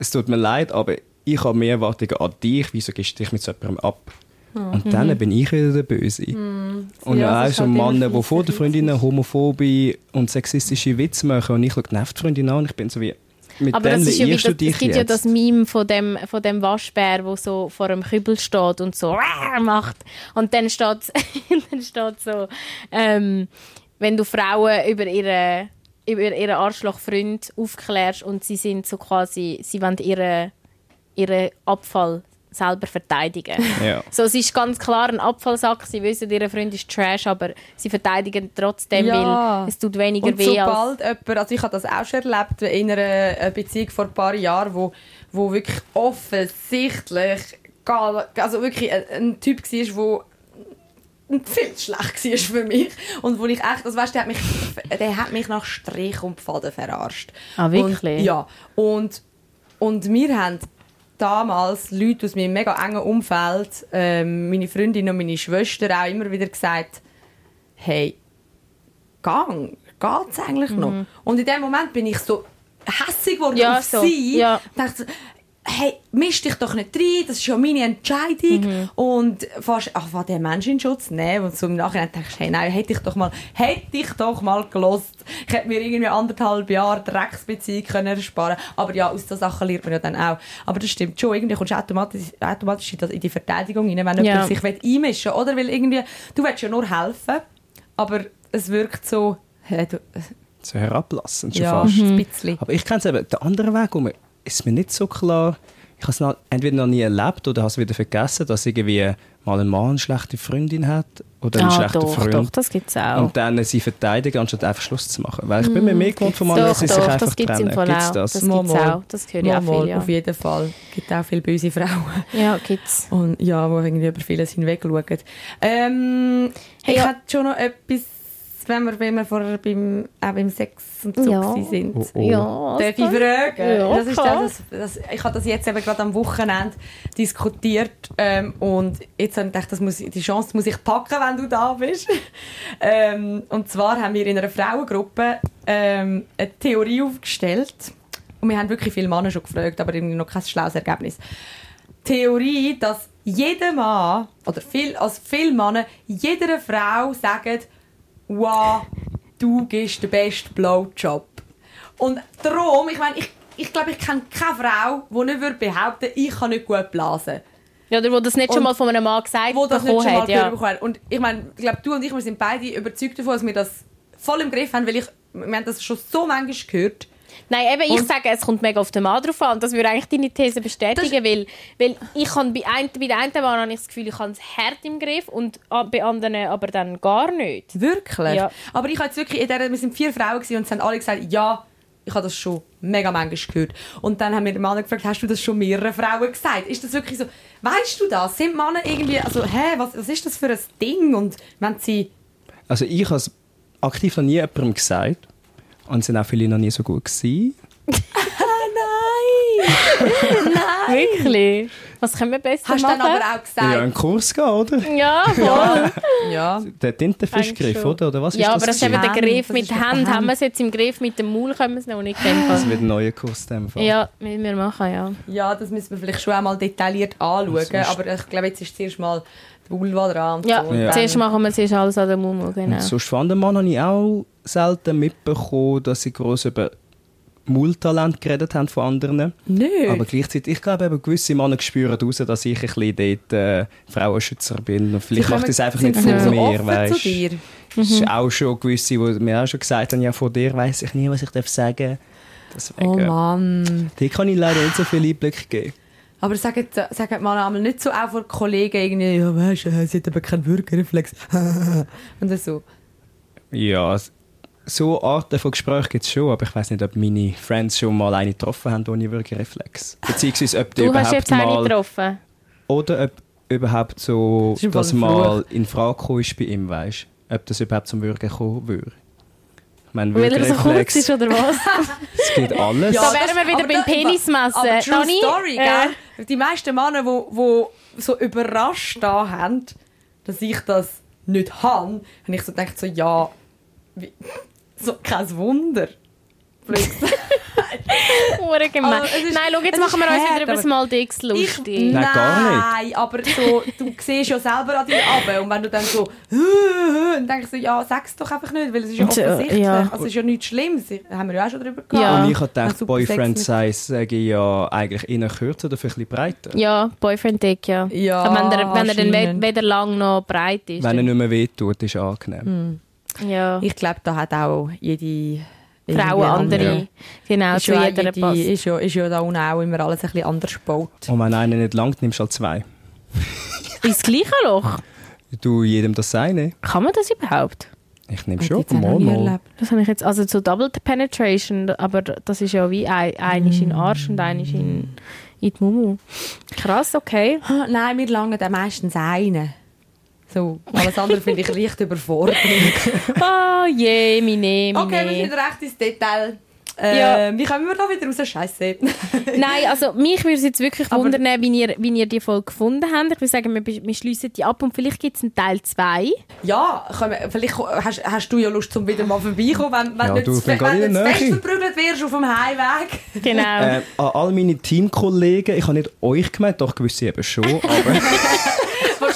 Es tut mir leid, aber ich habe mehr Erwartungen an dich. Wieso gehst du dich mit so jemandem ab? Und dann bin ich wieder der Böse. Und Hm. Ja, ja, auch so halt Männer, die vor der. Freundin homophobe und sexistische Witze machen und ich schaue die Freundin an und ich bin so wie, mit Aber das ist ja wieder, du dich es gibt ja jetzt. das Meme von dem, von dem Waschbär, der so vor einem Kübel steht und so macht. Und dann steht, dann steht so, ähm, wenn du Frauen über ihre über ihren Arschlochfreund aufklärst und sie sind so quasi, sie wollen ihren, ihren Abfall selber verteidigen. Ja. So, es ist ganz klar ein Abfallsack, sie wissen, ihr Freund ist Trash, aber sie verteidigen trotzdem, Ja. weil es tut weniger Und weh als... sobald jemand, also ich habe das auch schon erlebt in einer äh, Beziehung vor ein paar Jahren, wo, wo wirklich offensichtlich, also wirklich ein, ein Typ war, der viel zu schlecht war für mich. Und wo ich echt, also weißt, der, hat mich, der hat mich nach Strich und Faden verarscht. Ah, wirklich? Und, ja. Und, und wir haben damals Leute aus meinem mega engen Umfeld, ähm, meine Freundin und meine Schwester auch immer wieder gesagt, hey, gang, geht's eigentlich noch? Und in dem Moment bin ich so hässig geworden Mhm. Ja, auf so. sie. Ja. Und dachte, hey, misch dich doch nicht rein, das ist ja meine Entscheidung. Mhm. Und fast, ach, was der Mensch in Schutz nehmen. Und so im Nachhinein denkst du, hey, nein, hätte ich doch mal, hätte ich doch mal gelost. Ich hätte mir irgendwie anderthalb Jahre Drecksbeziehung können ersparen Aber ja, aus den Sachen lernt man ja dann auch. Aber das stimmt schon, irgendwie kommst du automatisch, automatisch in das- in die Verteidigung rein, wenn Ja. jemand sich will einmischen will. Oder? Weil irgendwie, du willst ja nur helfen, aber es wirkt so, hey, du, So herablassend schon ja, fast. ein bisschen. Aber ich kenne es eben, der andere Weg um ist mir nicht so klar. Ich habe es noch, entweder noch nie erlebt oder habe es wieder vergessen, dass irgendwie mal ein Mann eine schlechte Freundin hat oder einen ah, schlechten doch, Freund. doch, das gibt es auch. Und dann sie verteidigen, anstatt einfach Schluss zu machen. Weil ich bin mir mehr gewohnt von Männern, dass sie sich einfach das gibt es im trennen. Fall Gibt's auch. das? Gibt es mal. auch. Das höre ich auch Mal, viel, ja. Auf jeden Fall. Es gibt auch viele böse Frauen. Ja, gibt's. Und ja, die irgendwie über vieles hinweg schauen. Ähm, ich Ja. hätte schon noch etwas, wenn wir, wenn wir vorher beim, auch beim Sex und so Ja. sind. Oh, oh. Ja, Darf ich fragen? Ja, das ist das, das, ich habe das jetzt eben gerade am Wochenende diskutiert ähm, und jetzt habe ich gedacht, das muss, die Chance muss ich packen, wenn du da bist. ähm, und zwar haben wir in einer Frauengruppe ähm, eine Theorie aufgestellt und wir haben wirklich viele Männer schon gefragt, aber irgendwie noch kein schlaues Ergebnis. Theorie, dass jeder Mann oder viel, also viele Männer jeder Frau sagen, wow, du gibst den besten Blowjob. Und darum, ich meine, ich, ich glaube, ich kenne keine Frau, die nicht würde behaupten ich kann nicht gut blasen. Ja, oder wo das nicht schon Und- mal von einem Mann gesagt Wo das nicht schon mal hat. Ja. bekommen. Und ich meine, ich glaube, du und ich, wir sind beide überzeugt davon, dass wir das voll im Griff haben, weil ich, wir haben das schon so manchmal gehört. Nein, eben, ich Und- sage, es kommt mega auf den Mann drauf an. Und Das würde eigentlich deine These bestätigen, weil, weil ich kann bei, ein, bei der einen Mann habe ich das Gefühl, ich habe es hart im Griff und bei anderen aber dann gar nicht. Wirklich? Ja. Aber ich habe jetzt wirklich, in der, wir sind vier Frauen gewesen und es haben alle gesagt, ja, ich habe das schon mega manchmal gehört. Und dann haben wir den Mann gefragt, hast du das schon mehreren Frauen gesagt? Ist das wirklich so, weißt du das? Sind Männer irgendwie, also, hä, was, was ist das für ein Ding? Und wenn sie, Also ich habe es aktiv noch nie jemandem gesagt. Und es sind auch viele noch nie so gut gewesen. Wirklich? Was können wir besser hast du dann machen? aber auch gesagt, Ja, einen Kurs gehen, oder? ja, voll. ja. Der Tintenfischgriff, oder? oder? Was ja, aber das ist eben der Griff mit der Hand. Haben wir es jetzt im Griff mit dem Maul, können wir es noch nicht kennen. Das wird ein neuer Kurs in dem Fall. Ja, müssen wir machen, ja. Ja, das müssen wir vielleicht schon einmal detailliert anschauen. Aber ich glaube, jetzt ist zuerst mal die Vulva dran. Und Ja, so. Ja. zuerst machen wir zuerst alles an der Mumu, genau. Und sonst von Mann habe ich auch selten mitbekommen, dass sie gross über Multalent geredet haben von anderen. Nö. Aber gleichzeitig, ich glaube, eben, gewisse Männer spüren raus, dass ich ein bisschen dort äh, Frauenschützer bin. Und vielleicht macht das einfach nicht von so mir, weißt dir. Es ist auch schon gewisse, die mir auch schon gesagt haben, ja, von dir weiss ich nie, was ich darf sagen Deswegen, Oh Mann. die kann ich leider nicht so viel Einblick geben. Aber sagen, sagen mal einmal nicht so auch vor Kollegen irgendwie, ja, weißt du, sie hat aber keinen Würgereflex. Und dann so. Ja, so Arten von Gesprächen gibt es schon, aber ich weiß nicht, ob meine Friends schon mal eine getroffen haben ohne Würgereflex. Beziehungsweise ob die Du hast überhaupt jetzt eine mal... getroffen. Oder ob überhaupt so, Das das mal in Frage gekommen ist bei ihm, weißt Ob das überhaupt zum Würgen kommen würde. Ich meine, Weil er so kurz ist, oder was? es geht alles. Ja, Da wären wir wieder aber beim Penismessen. Aber true Dani, Story, äh, gell? Die meisten Männer, die wo so überrascht da haben, dass ich das nicht habe, habe ich so gedacht, so, ja, wie, so kein Wunder. Gesagt. Hure gemein. Also, es ist- Nein, schau, jetzt es machen wir uns hart, wieder über das Maldex lustig. Nein, gar nicht. Nein, aber so, du siehst ja selber an dir runter und wenn du dann so dann denkst du, ja, sag's doch einfach nicht, weil es ist ja äh, offensichtlich. ja. Also es ist ja nichts Schlimmes. Da haben wir ja auch schon drüber gehabt. Ja. Und ich habe gedacht, Boyfriend Size sage ich ja eigentlich eher kürzer oder vielleicht ein bisschen breiter. Ja, Boyfriend Dick, ja. Ja, Aber wenn er, wenn er dann weder lang noch breit ist. Wenn er nicht mehr wehtut, ist angenehm. ja. Ich glaube, da hat auch jede Frau irgendwie andere. Ja. Genau, Ist zu ja, jeder jede, passt. ist, ja, ist ja da unten auch immer alles ein bisschen anders gebaut. Und wenn einer nicht langt, nimmst du halt zwei. Ins gleiche Loch. Du jedem das seine. Kann man das überhaupt? Ich nehme schon. Mal, mal. Das habe ich jetzt, also zu Double Penetration, aber das ist ja wie ein, ein ist in den Arsch und ein ist in, in die Mumu. Krass, okay. Nein, wir langen dann meistens einen. So, alles andere finde ich leicht überfordert. Ah, je, meine, meine. Okay, wir sind recht ins Detail. Äh, Ja. Wie kommen wir da wieder raus? Scheiße. Nein, also mich würde es jetzt wirklich Aber- wundern, wie ihr, wie ihr die Folge gefunden habt. Ich würde sagen, wir, wir schliessen die ab und vielleicht gibt es einen Teil 2. ja, komm, vielleicht hast, hast du ja Lust, zum wieder mal vorbeikommen, wenn, wenn Ja, du jetzt, wenn in du fest verprügelt wirst auf dem Heimweg. Genau. Äh, an all meine Teamkollegen, ich habe nicht euch gemeint, doch gewisse eben schon, aber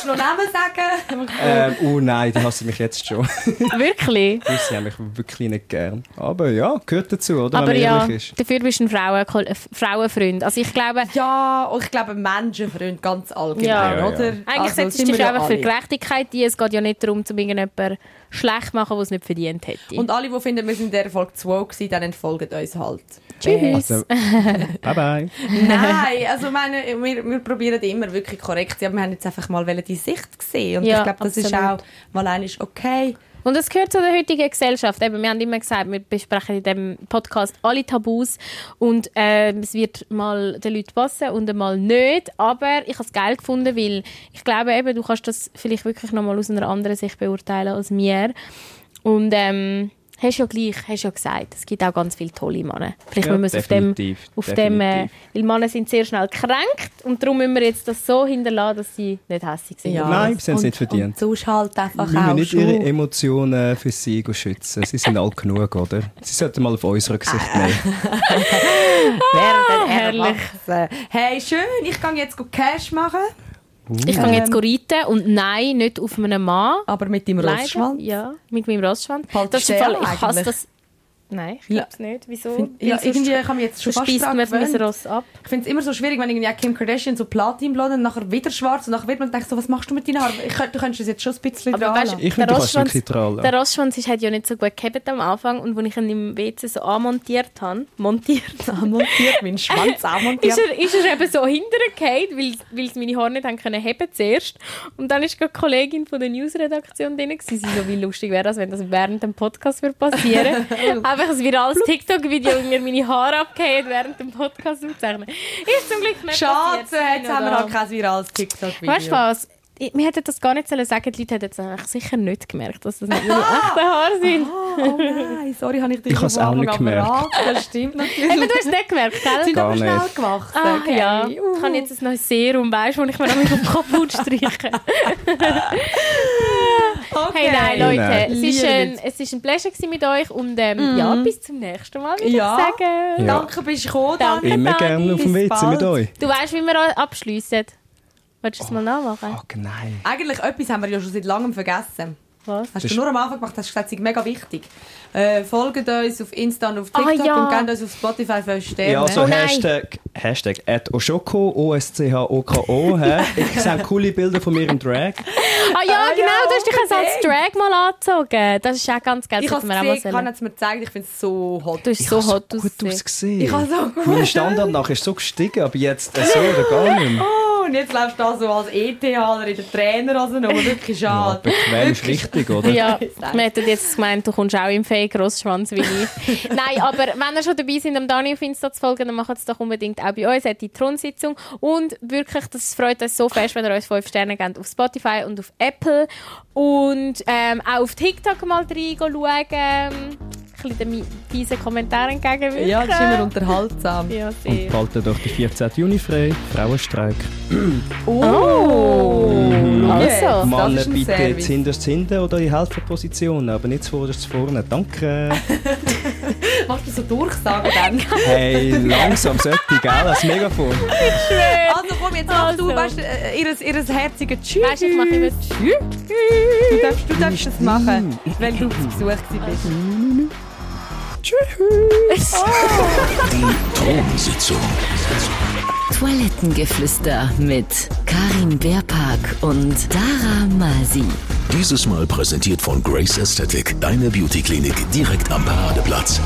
Willst du noch Namen sagen? ähm, oh nein, die hassen mich jetzt schon. wirklich? Gewisse haben mich wirklich nicht gern. Aber ja, gehört dazu, oder? Aber wenn man ja, ehrlich ist. dafür bist du ein Frauen äh, Frauenfreund. Also ich glaube, Ja, und ich glaube, Menschenfreund ganz allgemein, Ja. Ja, ja. oder? eigentlich Also, setzt sind du dich ja einfach für. Gerechtigkeit ein. Es geht ja nicht darum, zu irgendjemanden schlecht zu machen, der es nicht verdient hätte. Und alle, die finden, wir sind in der Folge 2 gewesen, dann entfolgen uns halt. Tschüss. Also, bye bye. Nein, also meine, wir, wir probieren immer wirklich korrekt zu sein, aber wir haben jetzt einfach mal die Sicht gesehen. Und Ja, ich glaube, das ist auch absolut. mal einmal okay. Und es gehört zu der heutigen Gesellschaft. Eben, wir haben immer gesagt, wir besprechen in diesem Podcast alle Tabus und ähm, es wird mal den Leuten passen und mal nicht. Aber ich habe es geil gefunden, weil ich glaube, eben, du kannst das vielleicht wirklich noch mal aus einer anderen Sicht beurteilen als mir. Und ähm, hast ja gleich, hast ja gesagt, es gibt auch ganz viele tolle Männer. Vielleicht Ja, müssen wir es auf dem, definitiv, auf dem äh, weil Männer sind sehr schnell kränkt und darum müssen wir jetzt das so hinterlassen, dass sie nicht hässlich sind. Nein, sie haben es nicht verdient. Und sonst halt einfach Wir auch müssen nicht ihre Emotionen für sie schützen. Sie sind alt genug, oder? Sie sollten mal auf unser Gesicht nehmen. werden herrlich. erwachsen. Hey, schön, ich gehe jetzt Cash machen, Ich kann jetzt Ähm. reiten und nein, nicht auf einem Mann. aber mit dem Rossschwanz. Ja, mit meinem Rossschwanz. Das ist Fall, ich hasse das. Nein, ich glaube es nicht. Wieso? Find- Ja, irgendwie kann mich jetzt schon fast dran man gewöhnt. Ross ab. Ich finde es immer so schwierig, wenn irgendwie Kim Kardashian so Platinblond und nachher wieder schwarz und nachher wird man denkt so, was machst du mit deinen Haaren? Ich, du könntest es jetzt schon ein bisschen Aber weißt. Ich finde, der du kannst dran lassen. Der Rossschwanz ist, hat ja nicht so gut gehabt am Anfang und als ich ihn im WC so anmontiert habe, montiert, montiert, mein Schwanz auch montiert. ist er, ist er eben so hintergefallen, weil, weil es meine Haare nicht haben können heben zuerst. Und dann ist gerade die Kollegin von der Newsredaktion drin. Sie so, wie lustig wäre das, wenn das während dem Podcast würde passieren Einfach ein virales TikTok-Video, wo mir meine Haare abgehen während dem Podcast aufzeichnen. Ist zum Glück nicht Schade, passiert. jetzt haben wir halt kein virales TikTok-Video. Weißt du was? Ich- Wir hätten das gar nicht sollen sagen. Die Leute hätten es eigentlich sicher nicht gemerkt, dass das nicht meine echten Haare sind. Ah, oh nein, sorry, habe ich dich Ich habe es am auch nicht gemerkt. verraten. Das stimmt natürlich. Eben, du hast es nicht gemerkt, gell? sind aber schnell gewachsen. Ah, okay. ja. Uh. Ich habe jetzt ein neues Serum, weißt du, wo ich mir noch auf den Kopf streiche. okay. Hey, nein, Leute, Nein. es ist, Liebe ein, es ist ein Pleasure gewesen mit euch und ähm, ja, bis zum nächsten Mal, würde Ja. ich sagen. Ja. Danke, bist du gekommen. Danke. Immer gerne auf dem WC mit euch. Du weißt, wie wir abschliessen. Willst du es mal nachmachen? Ach nein. Eigentlich etwas haben wir ja schon seit langem vergessen. Was? Hast Das- du nur am Anfang gemacht, hast du gesagt, es ist mega wichtig. Äh, folgt uns auf Insta und auf Ah, TikTok ja. und gebt uns auf Spotify 5 Sterne. Ja, also Oh. Hashtag, Hashtag at Oshoko, O-S-C-H-O-K-O. hä? Ich sehe coole Bilder von mir im Drag. Ah ja, Ah, genau, ja, du hast dich also als. Drag mal angezogen. Das ist auch ganz geil. ich habe hätten wir auch es kann es mir gezeigt, ich finde es so hot. Du hast Ich so habe so hot gut ausgesehen. Ich habe so gut. Meine Standard nach ist so gestiegen, aber jetzt äh, so oder gar nicht mehr. Oh, und jetzt läufst du da so als ETHler in der Trainerhose rum. Wirklich Ja, schade. bequem ist wichtig, oder? Ja, wir hätten jetzt gemeint, du kommst auch im Fake Grossschwanz wie ich. Nein, aber wenn ihr schon dabei sind, am Dani auf Insta zu folgen, dann macht es doch unbedingt auch bei uns, hat die Thronsitzung. Und wirklich, das freut uns so fest, wenn ihr uns 5 Sterne gebt auf Spotify und auf Apple. Und ähm, auch auf TikTok mal reinschauen. Ein bisschen den fiesen Kommentaren entgegenwirken. Ja, das ist immer unterhaltsam. Ja, Und sehr. behalten doch die 14. Juni frei. Frauenstreik. Oh! Also. Yes, das Männer bitte Service. jetzt hinterst hinten oder in Helferpositionen, aber nicht zuvorderst vorne. Danke. machst du so Durchsagen dann. Hey, langsam sollte ich, gell? Das Megafon. Also komm, jetzt mach du, Also. weißt du, äh, ihres, ihres herzigen Tschüss. Weißt du, ich mache immer Tschüss. Du darfst, du darfst das machen, weil du zu Besuch gewesen bist. Die Thronsitzung. Toilettengeflüster mit Karin Beerpark und Dara Masi. Dieses Mal präsentiert von Grace Aesthetic, deine Beauty-Klinik direkt am Paradeplatz.